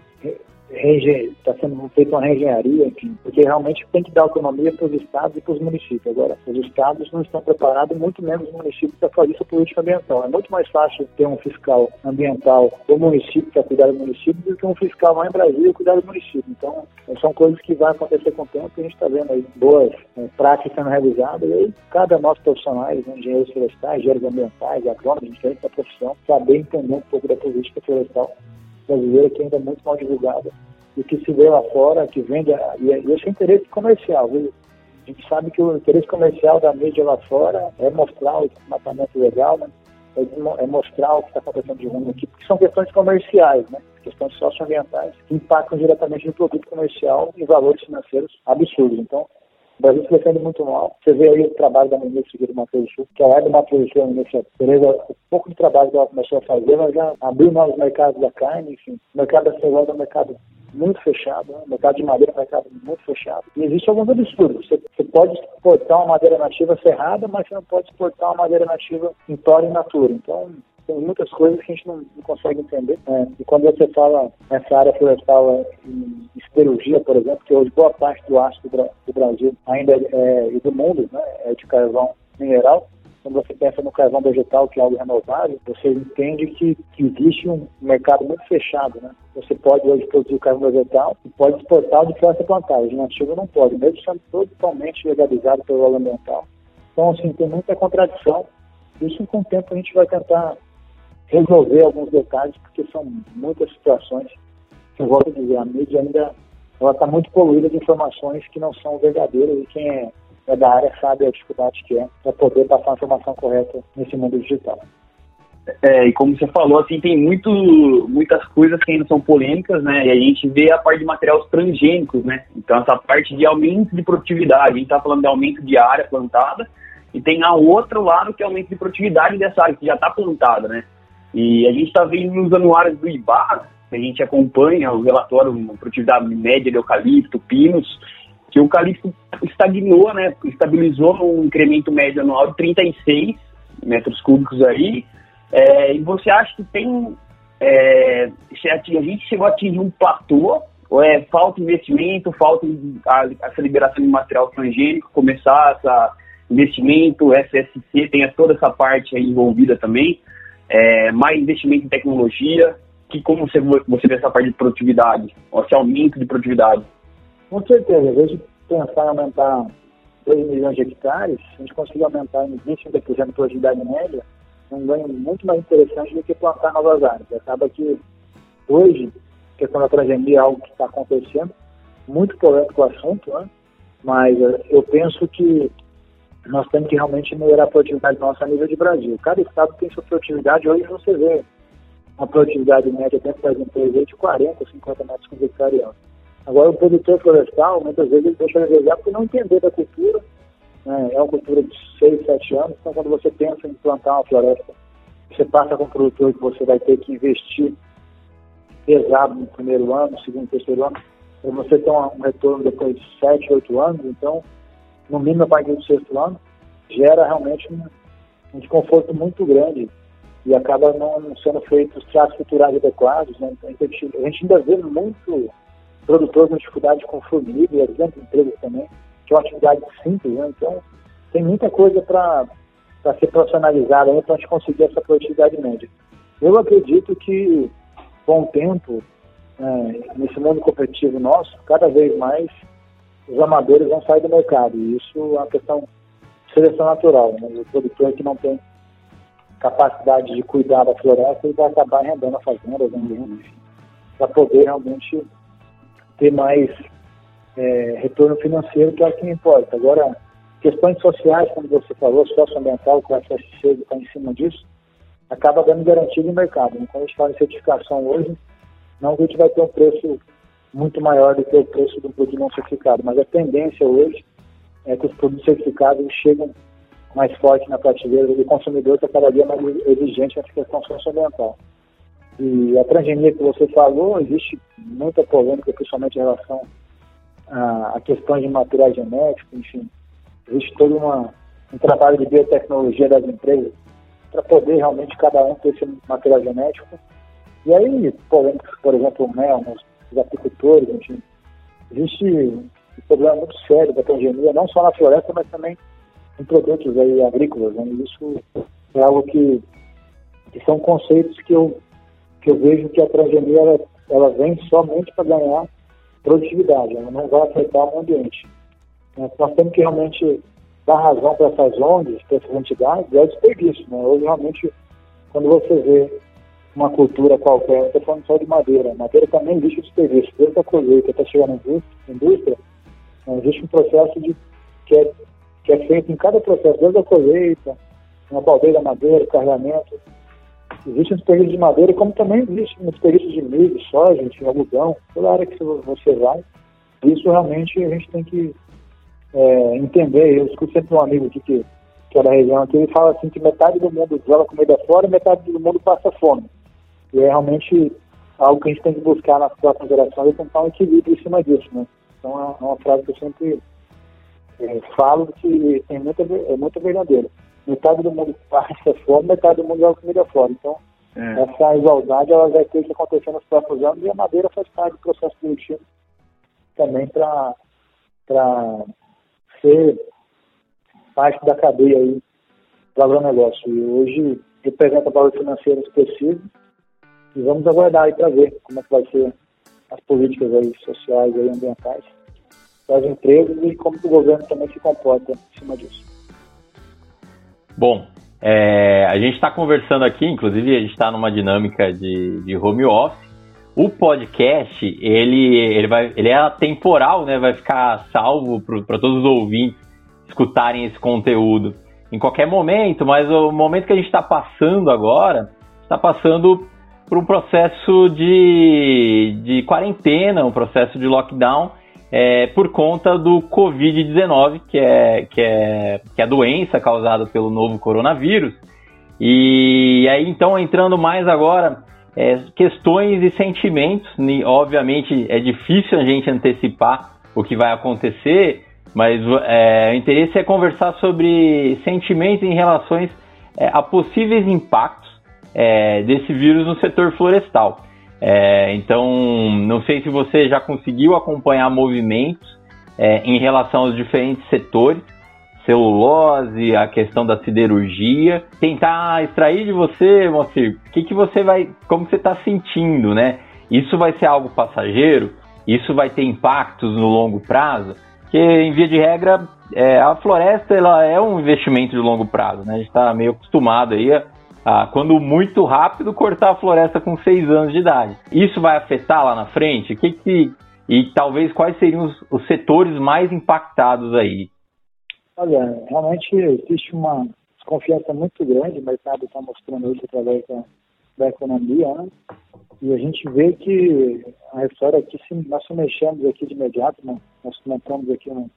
está sendo feita uma reengenharia, enfim, porque realmente tem que dar autonomia para os estados e para os municípios. Agora, os estados não estão preparados, muito menos os municípios, para fazer essa política ambiental. É muito mais fácil ter um fiscal ambiental do município para cuidar do município do que um fiscal lá em Brasília cuidar do município. Então, são coisas que vão acontecer com o tempo e a gente está vendo aí boas é, práticas sendo realizadas e aí cada nosso profissionais, né, engenheiros florestais, engenheiros ambientais, agrônomos, diferentes da profissão, saber entender um pouco da política florestal brasileira que ainda é muito mal divulgada e que se vê lá fora, que vende, e esse é interesse comercial. Viu? A gente sabe que o interesse comercial da mídia lá fora é mostrar o desmatamento legal, né? é, é mostrar o que está acontecendo de ruim aqui, porque são questões comerciais, né? questões socioambientais, que impactam diretamente no produto comercial e valores financeiros absurdos. Então, o Brasil defende muito mal. Você vê aí o trabalho da ministra do Mato Grosso do Sul, que ela é do Mato Grosso do Sul, a ministra Tereza, o pouco de trabalho que ela começou a fazer, ela já abriu novos mercados da carne, enfim. O mercado da celular é um mercado muito fechado, né? o mercado de madeira é um mercado muito fechado. E existe alguns absurdos. Você, você, pode exportar uma madeira nativa cerrada, mas você não pode exportar uma madeira nativa em tora e natura. Então, tem muitas coisas que a gente não, não consegue entender. Né? E quando você fala nessa área florestal em siderurgia, por exemplo, que hoje boa parte do aço do, do Brasil ainda é, é, e do mundo né, é de carvão mineral, quando você pensa no carvão vegetal, que é algo renovável, você entende que, que existe um mercado muito fechado, né? Você pode hoje produzir carvão vegetal e pode exportar de floresta plantada. O nativo não pode, mesmo sendo totalmente legalizado pelo óleo ambiental. Então, assim, tem muita contradição. Isso, com o tempo, a gente vai tentar resolver alguns detalhes, porque são muitas situações que, eu volto a dizer, a mídia ainda ela está muito poluída de informações que não são verdadeiras e quem é, é da área sabe a dificuldade que é para poder passar a informação correta nesse mundo digital. É, e como você falou, assim, tem muito, muitas coisas que ainda são polêmicas, né? E a gente vê a parte de materiais transgênicos, né? Então, essa parte de aumento de produtividade, a gente está falando de aumento de área plantada, e tem a outro lado que é aumento de produtividade dessa área que já está plantada, né? E a gente está vendo nos anuários do IBAR, a gente acompanha o relatório de produtividade média de eucalipto, pinos, que o eucalipto estagnou, né? Estabilizou no incremento médio anual de 36 metros cúbicos aí, é, e você acha que tem. É, a gente chegou a atingir um platô, ou é falta investimento, falta a, essa liberação de material transgênico, começar essa investimento, SSC, tem toda essa parte aí envolvida também, é, mais investimento em tecnologia. que, como você, você vê essa parte de produtividade, esse aumento de produtividade? Com certeza, em vez de pensar em aumentar 2 milhões de hectares, a gente conseguir aumentar em 20, 30% a produtividade média, é um ganho muito mais interessante do que plantar novas áreas. Acaba que hoje, a questão da transgenia é algo que está acontecendo, muito polêmico o assunto, né? mas eh, eu penso que nós temos que realmente melhorar a produtividade nossa a nível de Brasil. Cada estado tem sua produtividade, hoje você vê uma produtividade média dentro das empresas de 40, 50 metros por hectare ano. Agora, o produtor florestal, muitas vezes, deixa de desejar por não entender da cultura. Né? É uma cultura de 6, 7 anos. Então, quando você pensa em plantar uma floresta, você passa com o produtor que você vai ter que investir pesado no primeiro ano, no segundo, terceiro ano, para você ter um retorno depois de 7, 8 anos. Então, no mínimo a partir do sexto ano, gera realmente um, um desconforto muito grande e acaba não sendo feitos tratos culturais adequados. Né? Então, a gente ainda vê muito produtor com dificuldade com formiga e as grandes empresas também, que é uma atividade simples. Né? Então, tem muita coisa para ser profissionalizada para a gente conseguir essa produtividade média. Eu acredito que, com o tempo, é, nesse mundo competitivo nosso, cada vez mais os amadores vão sair do mercado. E isso é uma questão de seleção natural. Né? O produtor que não tem capacidade de cuidar da floresta, ele vai acabar arrendando a fazenda, vendendo, enfim, para poder realmente ter mais é, retorno financeiro, que é o que importa. Agora, questões sociais, como você falou, socioambiental, que o FSC está em cima disso, acaba dando garantia no mercado. Quando a gente fala em certificação hoje, não que a gente vai ter um preço muito maior do que o preço do produto não certificado, mas a tendência hoje é que os produtos certificados chegam mais forte na prateleira do consumidor está cada dia mais exigente na questão socioambiental. E a transgenia que você falou, existe muita polêmica, principalmente em relação a, questões de material genético, enfim, existe todo uma, um trabalho de biotecnologia das empresas para poder realmente cada um ter esse material genético. E aí, polêmicas, por exemplo, o mel, os apicultores, enfim, existe um problema muito sério da transgenia, não só na floresta, mas também em produtos aí agrícolas. Né? Isso é algo que, que, são conceitos que eu, que eu vejo que a transgenia ela, ela vem somente para ganhar produtividade, ela não vai afetar o ambiente. É, nós temos que realmente dar razão para essas ONGs, para essas entidades, é desperdício. Né? Hoje, realmente, quando você vê uma cultura qualquer, estou falando só de madeira, madeira também existe desperdício, desde a colheita até chegar na indústria, indústria existe um processo de, que é que é feito em cada processo, desde a colheita, uma baldeia madeira, carregamento. Existem desperdícios de madeira, como também existem desperdícios de milho, soja, enfim, algodão, toda área que você vai. Isso realmente a gente tem que é, entender. Eu escuto sempre um amigo aqui que, que é da região, que ele fala assim que metade do mundo joga comida fora e metade do mundo passa fome. E é realmente algo que a gente tem que buscar nas próximas gerações e tentar um equilíbrio em cima disso, né? Então é uma frase que eu sempre é, falo que tem muita, é muito verdadeiro. Metade do mundo passa fome, metade do mundo joga comida fora. Então, é. essa igualdade ela vai ter que acontecer nos próximos anos e a madeira faz parte do processo produtivo também para ser parte da cadeia aí do agronegócio. E hoje representa valor financeiro expressivo e vamos aguardar aí para ver como é que vai ser as políticas aí sociais e ambientais das empresas e como o governo também se comporta em cima disso. Bom, é, a gente está conversando aqui, inclusive a gente está numa dinâmica de, de home office. O podcast, ele, ele, vai, ele é atemporal, né? Vai ficar salvo para todos os ouvintes escutarem esse conteúdo em qualquer momento, mas o momento que a gente está passando agora, está passando por um processo de, de quarentena, um processo de lockdown, é, por conta do Covid-19, que é, que, é, que é a doença causada pelo novo coronavírus. E aí, então, entrando mais agora, é, questões e sentimentos, obviamente é difícil a gente antecipar o que vai acontecer, mas é, o interesse é conversar sobre sentimentos em relação é, a possíveis impactos é, desse vírus no setor florestal. É, então, não sei se você já conseguiu acompanhar movimentos é, em relação aos diferentes setores, celulose, a questão da siderurgia. Tentar extrair de você, Moacir, o que, que você vai. como você está sentindo, né? Isso vai ser algo passageiro? Isso vai ter impactos no longo prazo? Porque, em via de regra, é, a floresta ela é um investimento de longo prazo, né? A gente está meio acostumado aí a, a, quando muito rápido, cortar a floresta com seis anos de idade. Isso vai afetar lá na frente? Que que e talvez quais seriam os, os setores mais impactados aí? Olha, realmente existe uma desconfiança muito grande, o mercado está mostrando isso através da, da economia, né? E a gente vê que a história aqui, se nós se mexemos aqui de imediato, né? nós montamos aqui uma,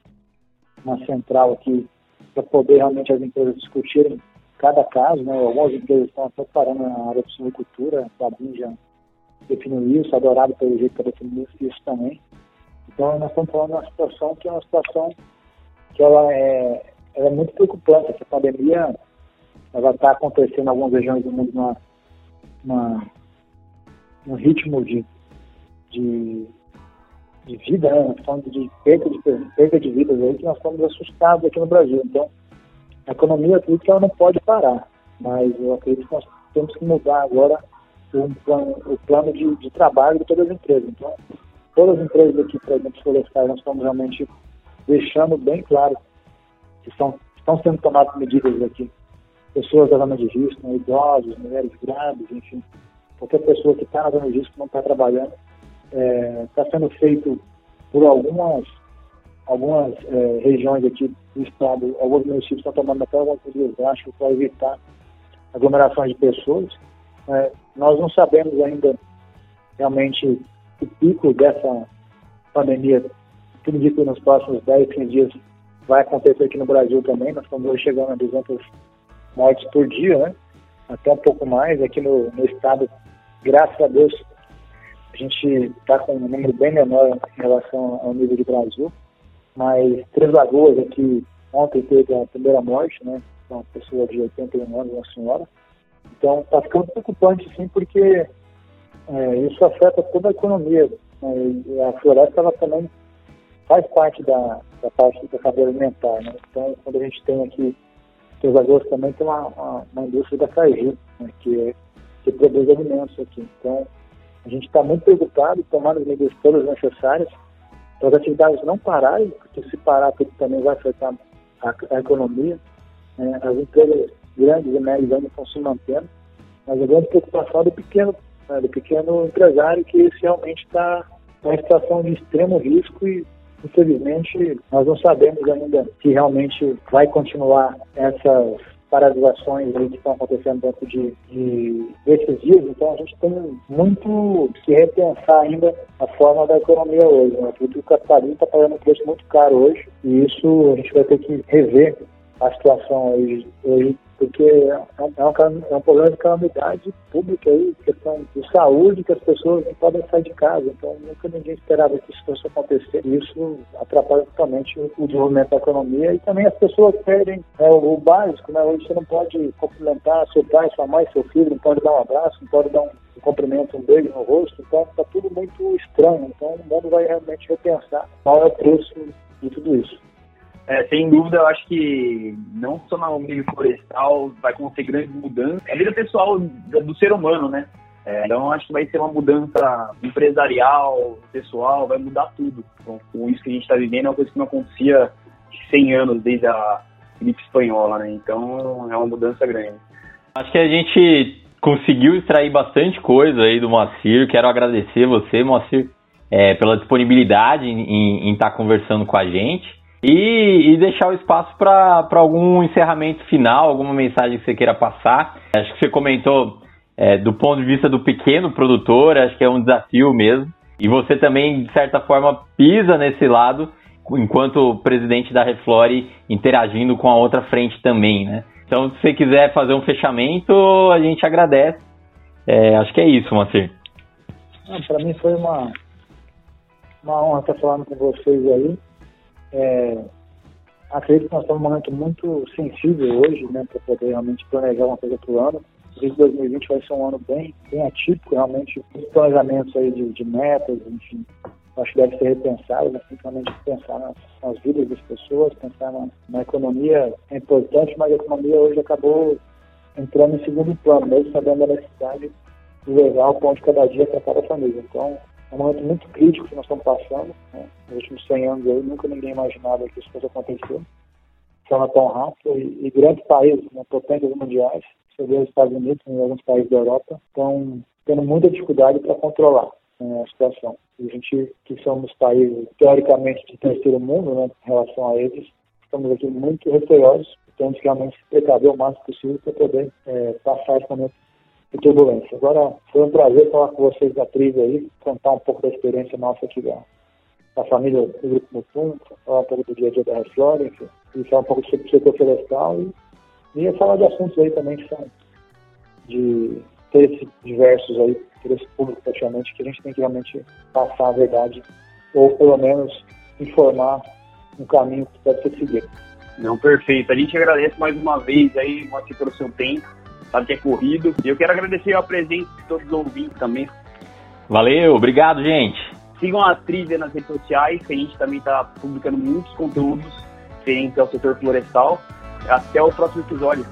uma central aqui para poder realmente as empresas discutirem cada caso, né? Algumas empresas estão até parando na área de silvicultura, a Sabin já definiu isso, Adorado pelo jeito para definir isso também. Então nós estamos falando de uma situação que é uma situação que ela é, ela é muito preocupante. Essa pandemia ela está acontecendo em algumas regiões do mundo numa, numa, num ritmo de, de, de vida, né? estamos de perda de, perda de vidas aí, que nós estamos assustados aqui no Brasil. Então, a economia, tudo que ela não pode parar, mas eu acredito que nós temos que mudar agora o plano, o plano de, de trabalho de todas as empresas. Então, todas as empresas aqui, por exemplo, florestais, nós estamos realmente deixando bem claro que estão, estão sendo tomadas medidas aqui. Pessoas da zona de risco, né, idosos, mulheres grávidas, enfim, qualquer pessoa que está na zona de risco não está trabalhando, está é, sendo feito por algumas, algumas é, regiões aqui do estado, alguns municípios estão tomando até algumas medidas drásticas para evitar aglomerações de pessoas. É, nós não sabemos ainda realmente o pico dessa pandemia, tudo indica que nos próximos 10, 15 dias vai acontecer aqui no Brasil também. Nós estamos hoje chegando a 200 mortes por dia, né? até um pouco mais. Aqui no, no estado, graças a Deus, a gente está com um número bem menor em relação ao nível do Brasil. Mas Três Lagoas aqui, ontem teve a primeira morte, né? Uma pessoa de 81 anos, uma senhora. Então está ficando preocupante, sim, porque é, isso afeta toda a economia. Né? A floresta ela também faz parte da, da parte da cadeia alimentar. Né? Então, quando a gente tem aqui, Três Lagoas também tem uma, uma, uma indústria da Cargill, né? que, é, que produz alimentos aqui. Então, a gente está muito preocupado, tomando as medidas todas necessárias para as atividades não pararem, porque se parar tudo também vai afetar a, a economia. Né? As empresas grandes e médias ainda estão se mantendo, mas a grande preocupação é do pequeno, né, do pequeno empresário que realmente está em situação de extremo risco e infelizmente nós não sabemos ainda se realmente vai continuar essas paralisações aí que estão acontecendo dentro de, de desses dias, então a gente tem muito que repensar ainda a forma da economia hoje. Né? Porque o capitalismo está pagando um preço muito caro hoje e isso a gente vai ter que rever a situação hoje, hoje porque é um, é um problema de calamidade pública aí, questão de saúde, que as pessoas não podem sair de casa. Então, nunca ninguém esperava que isso fosse acontecer. Isso atrapalha totalmente o, desenvolvimento da economia e também as pessoas perdem é, o, o, básico, né? Hoje você não pode cumprimentar seu pai, sua mãe, seu filho, não pode dar um abraço, não pode dar um, um cumprimento, um beijo no rosto. Então, está tudo muito estranho. Então, o mundo vai realmente repensar qual é o preço de tudo isso. É, sem dúvida, eu acho que não só no meio florestal vai acontecer grandes mudanças, é a vida pessoal do ser humano, né? É, então, acho que vai ser uma mudança empresarial, pessoal, vai mudar tudo. Então, com isso que a gente está vivendo, é uma coisa que não acontecia 100 anos desde a gripe espanhola, né? Então, é uma mudança grande. Acho que a gente conseguiu extrair bastante coisa aí do Moacir. Quero agradecer você, Moacir, é, pela disponibilidade em estar tá conversando com a gente. E, e deixar o espaço para algum encerramento final, alguma mensagem que você queira passar. Acho que você comentou é, do ponto de vista do pequeno produtor, acho que é um desafio mesmo. E você também, de certa forma, pisa nesse lado, enquanto presidente da Reflore, interagindo com a outra frente também, né? Então, se você quiser fazer um fechamento, a gente agradece. É, acho que é isso, Macir. Para mim foi uma, uma honra estar falando com vocês aí. É, acredito que nós estamos num momento muito sensível hoje, né, para poder realmente planejar uma coisa para o ano. Esse 2020 vai ser um ano bem, bem atípico, realmente, os planejamentos aí de, de metas, enfim, acho que deve ser repensado, né? principalmente pensar nas, nas, vidas das pessoas, pensar na, na, economia é importante, mas a economia hoje acabou entrando em segundo plano, mesmo sabendo a necessidade de levar o pão de cada dia para cada família. Então, é um momento muito crítico que nós estamos passando. Né? Nos últimos 100 anos aí, nunca ninguém imaginava que isso fosse acontecer de forma tão rápida. E, e grandes países, né, potências mundiais, você vê os Estados Unidos e alguns países da Europa, estão tendo muita dificuldade para controlar né, a situação. E a gente, que somos países teoricamente de terceiro mundo, né, em relação a eles, estamos aqui muito receosos, temos que realmente precaver o máximo possível para poder é, passar esse momento de turbulência. Agora, foi um prazer falar com vocês da trilha aí, contar um pouco da experiência nossa aqui da, da família do Grupo Mutum, falar um pouco do dia a dia da Reflora, e falar um pouco sobre o setor florestal e, e falar de assuntos aí também que são de interesses diversos aí, interesse público praticamente, que a gente tem que realmente passar a verdade, ou pelo menos informar um caminho que deve ser seguido. Não, perfeito. A gente agradece mais uma vez aí, Moacir, pelo seu tempo. Sabe que é corrido. E eu quero agradecer a presença de todos os ouvintes também. Valeu, obrigado, gente. Sigam a Trilha nas redes sociais, que a gente também está publicando muitos conteúdos referentes ao setor florestal. Até o próximo episódio.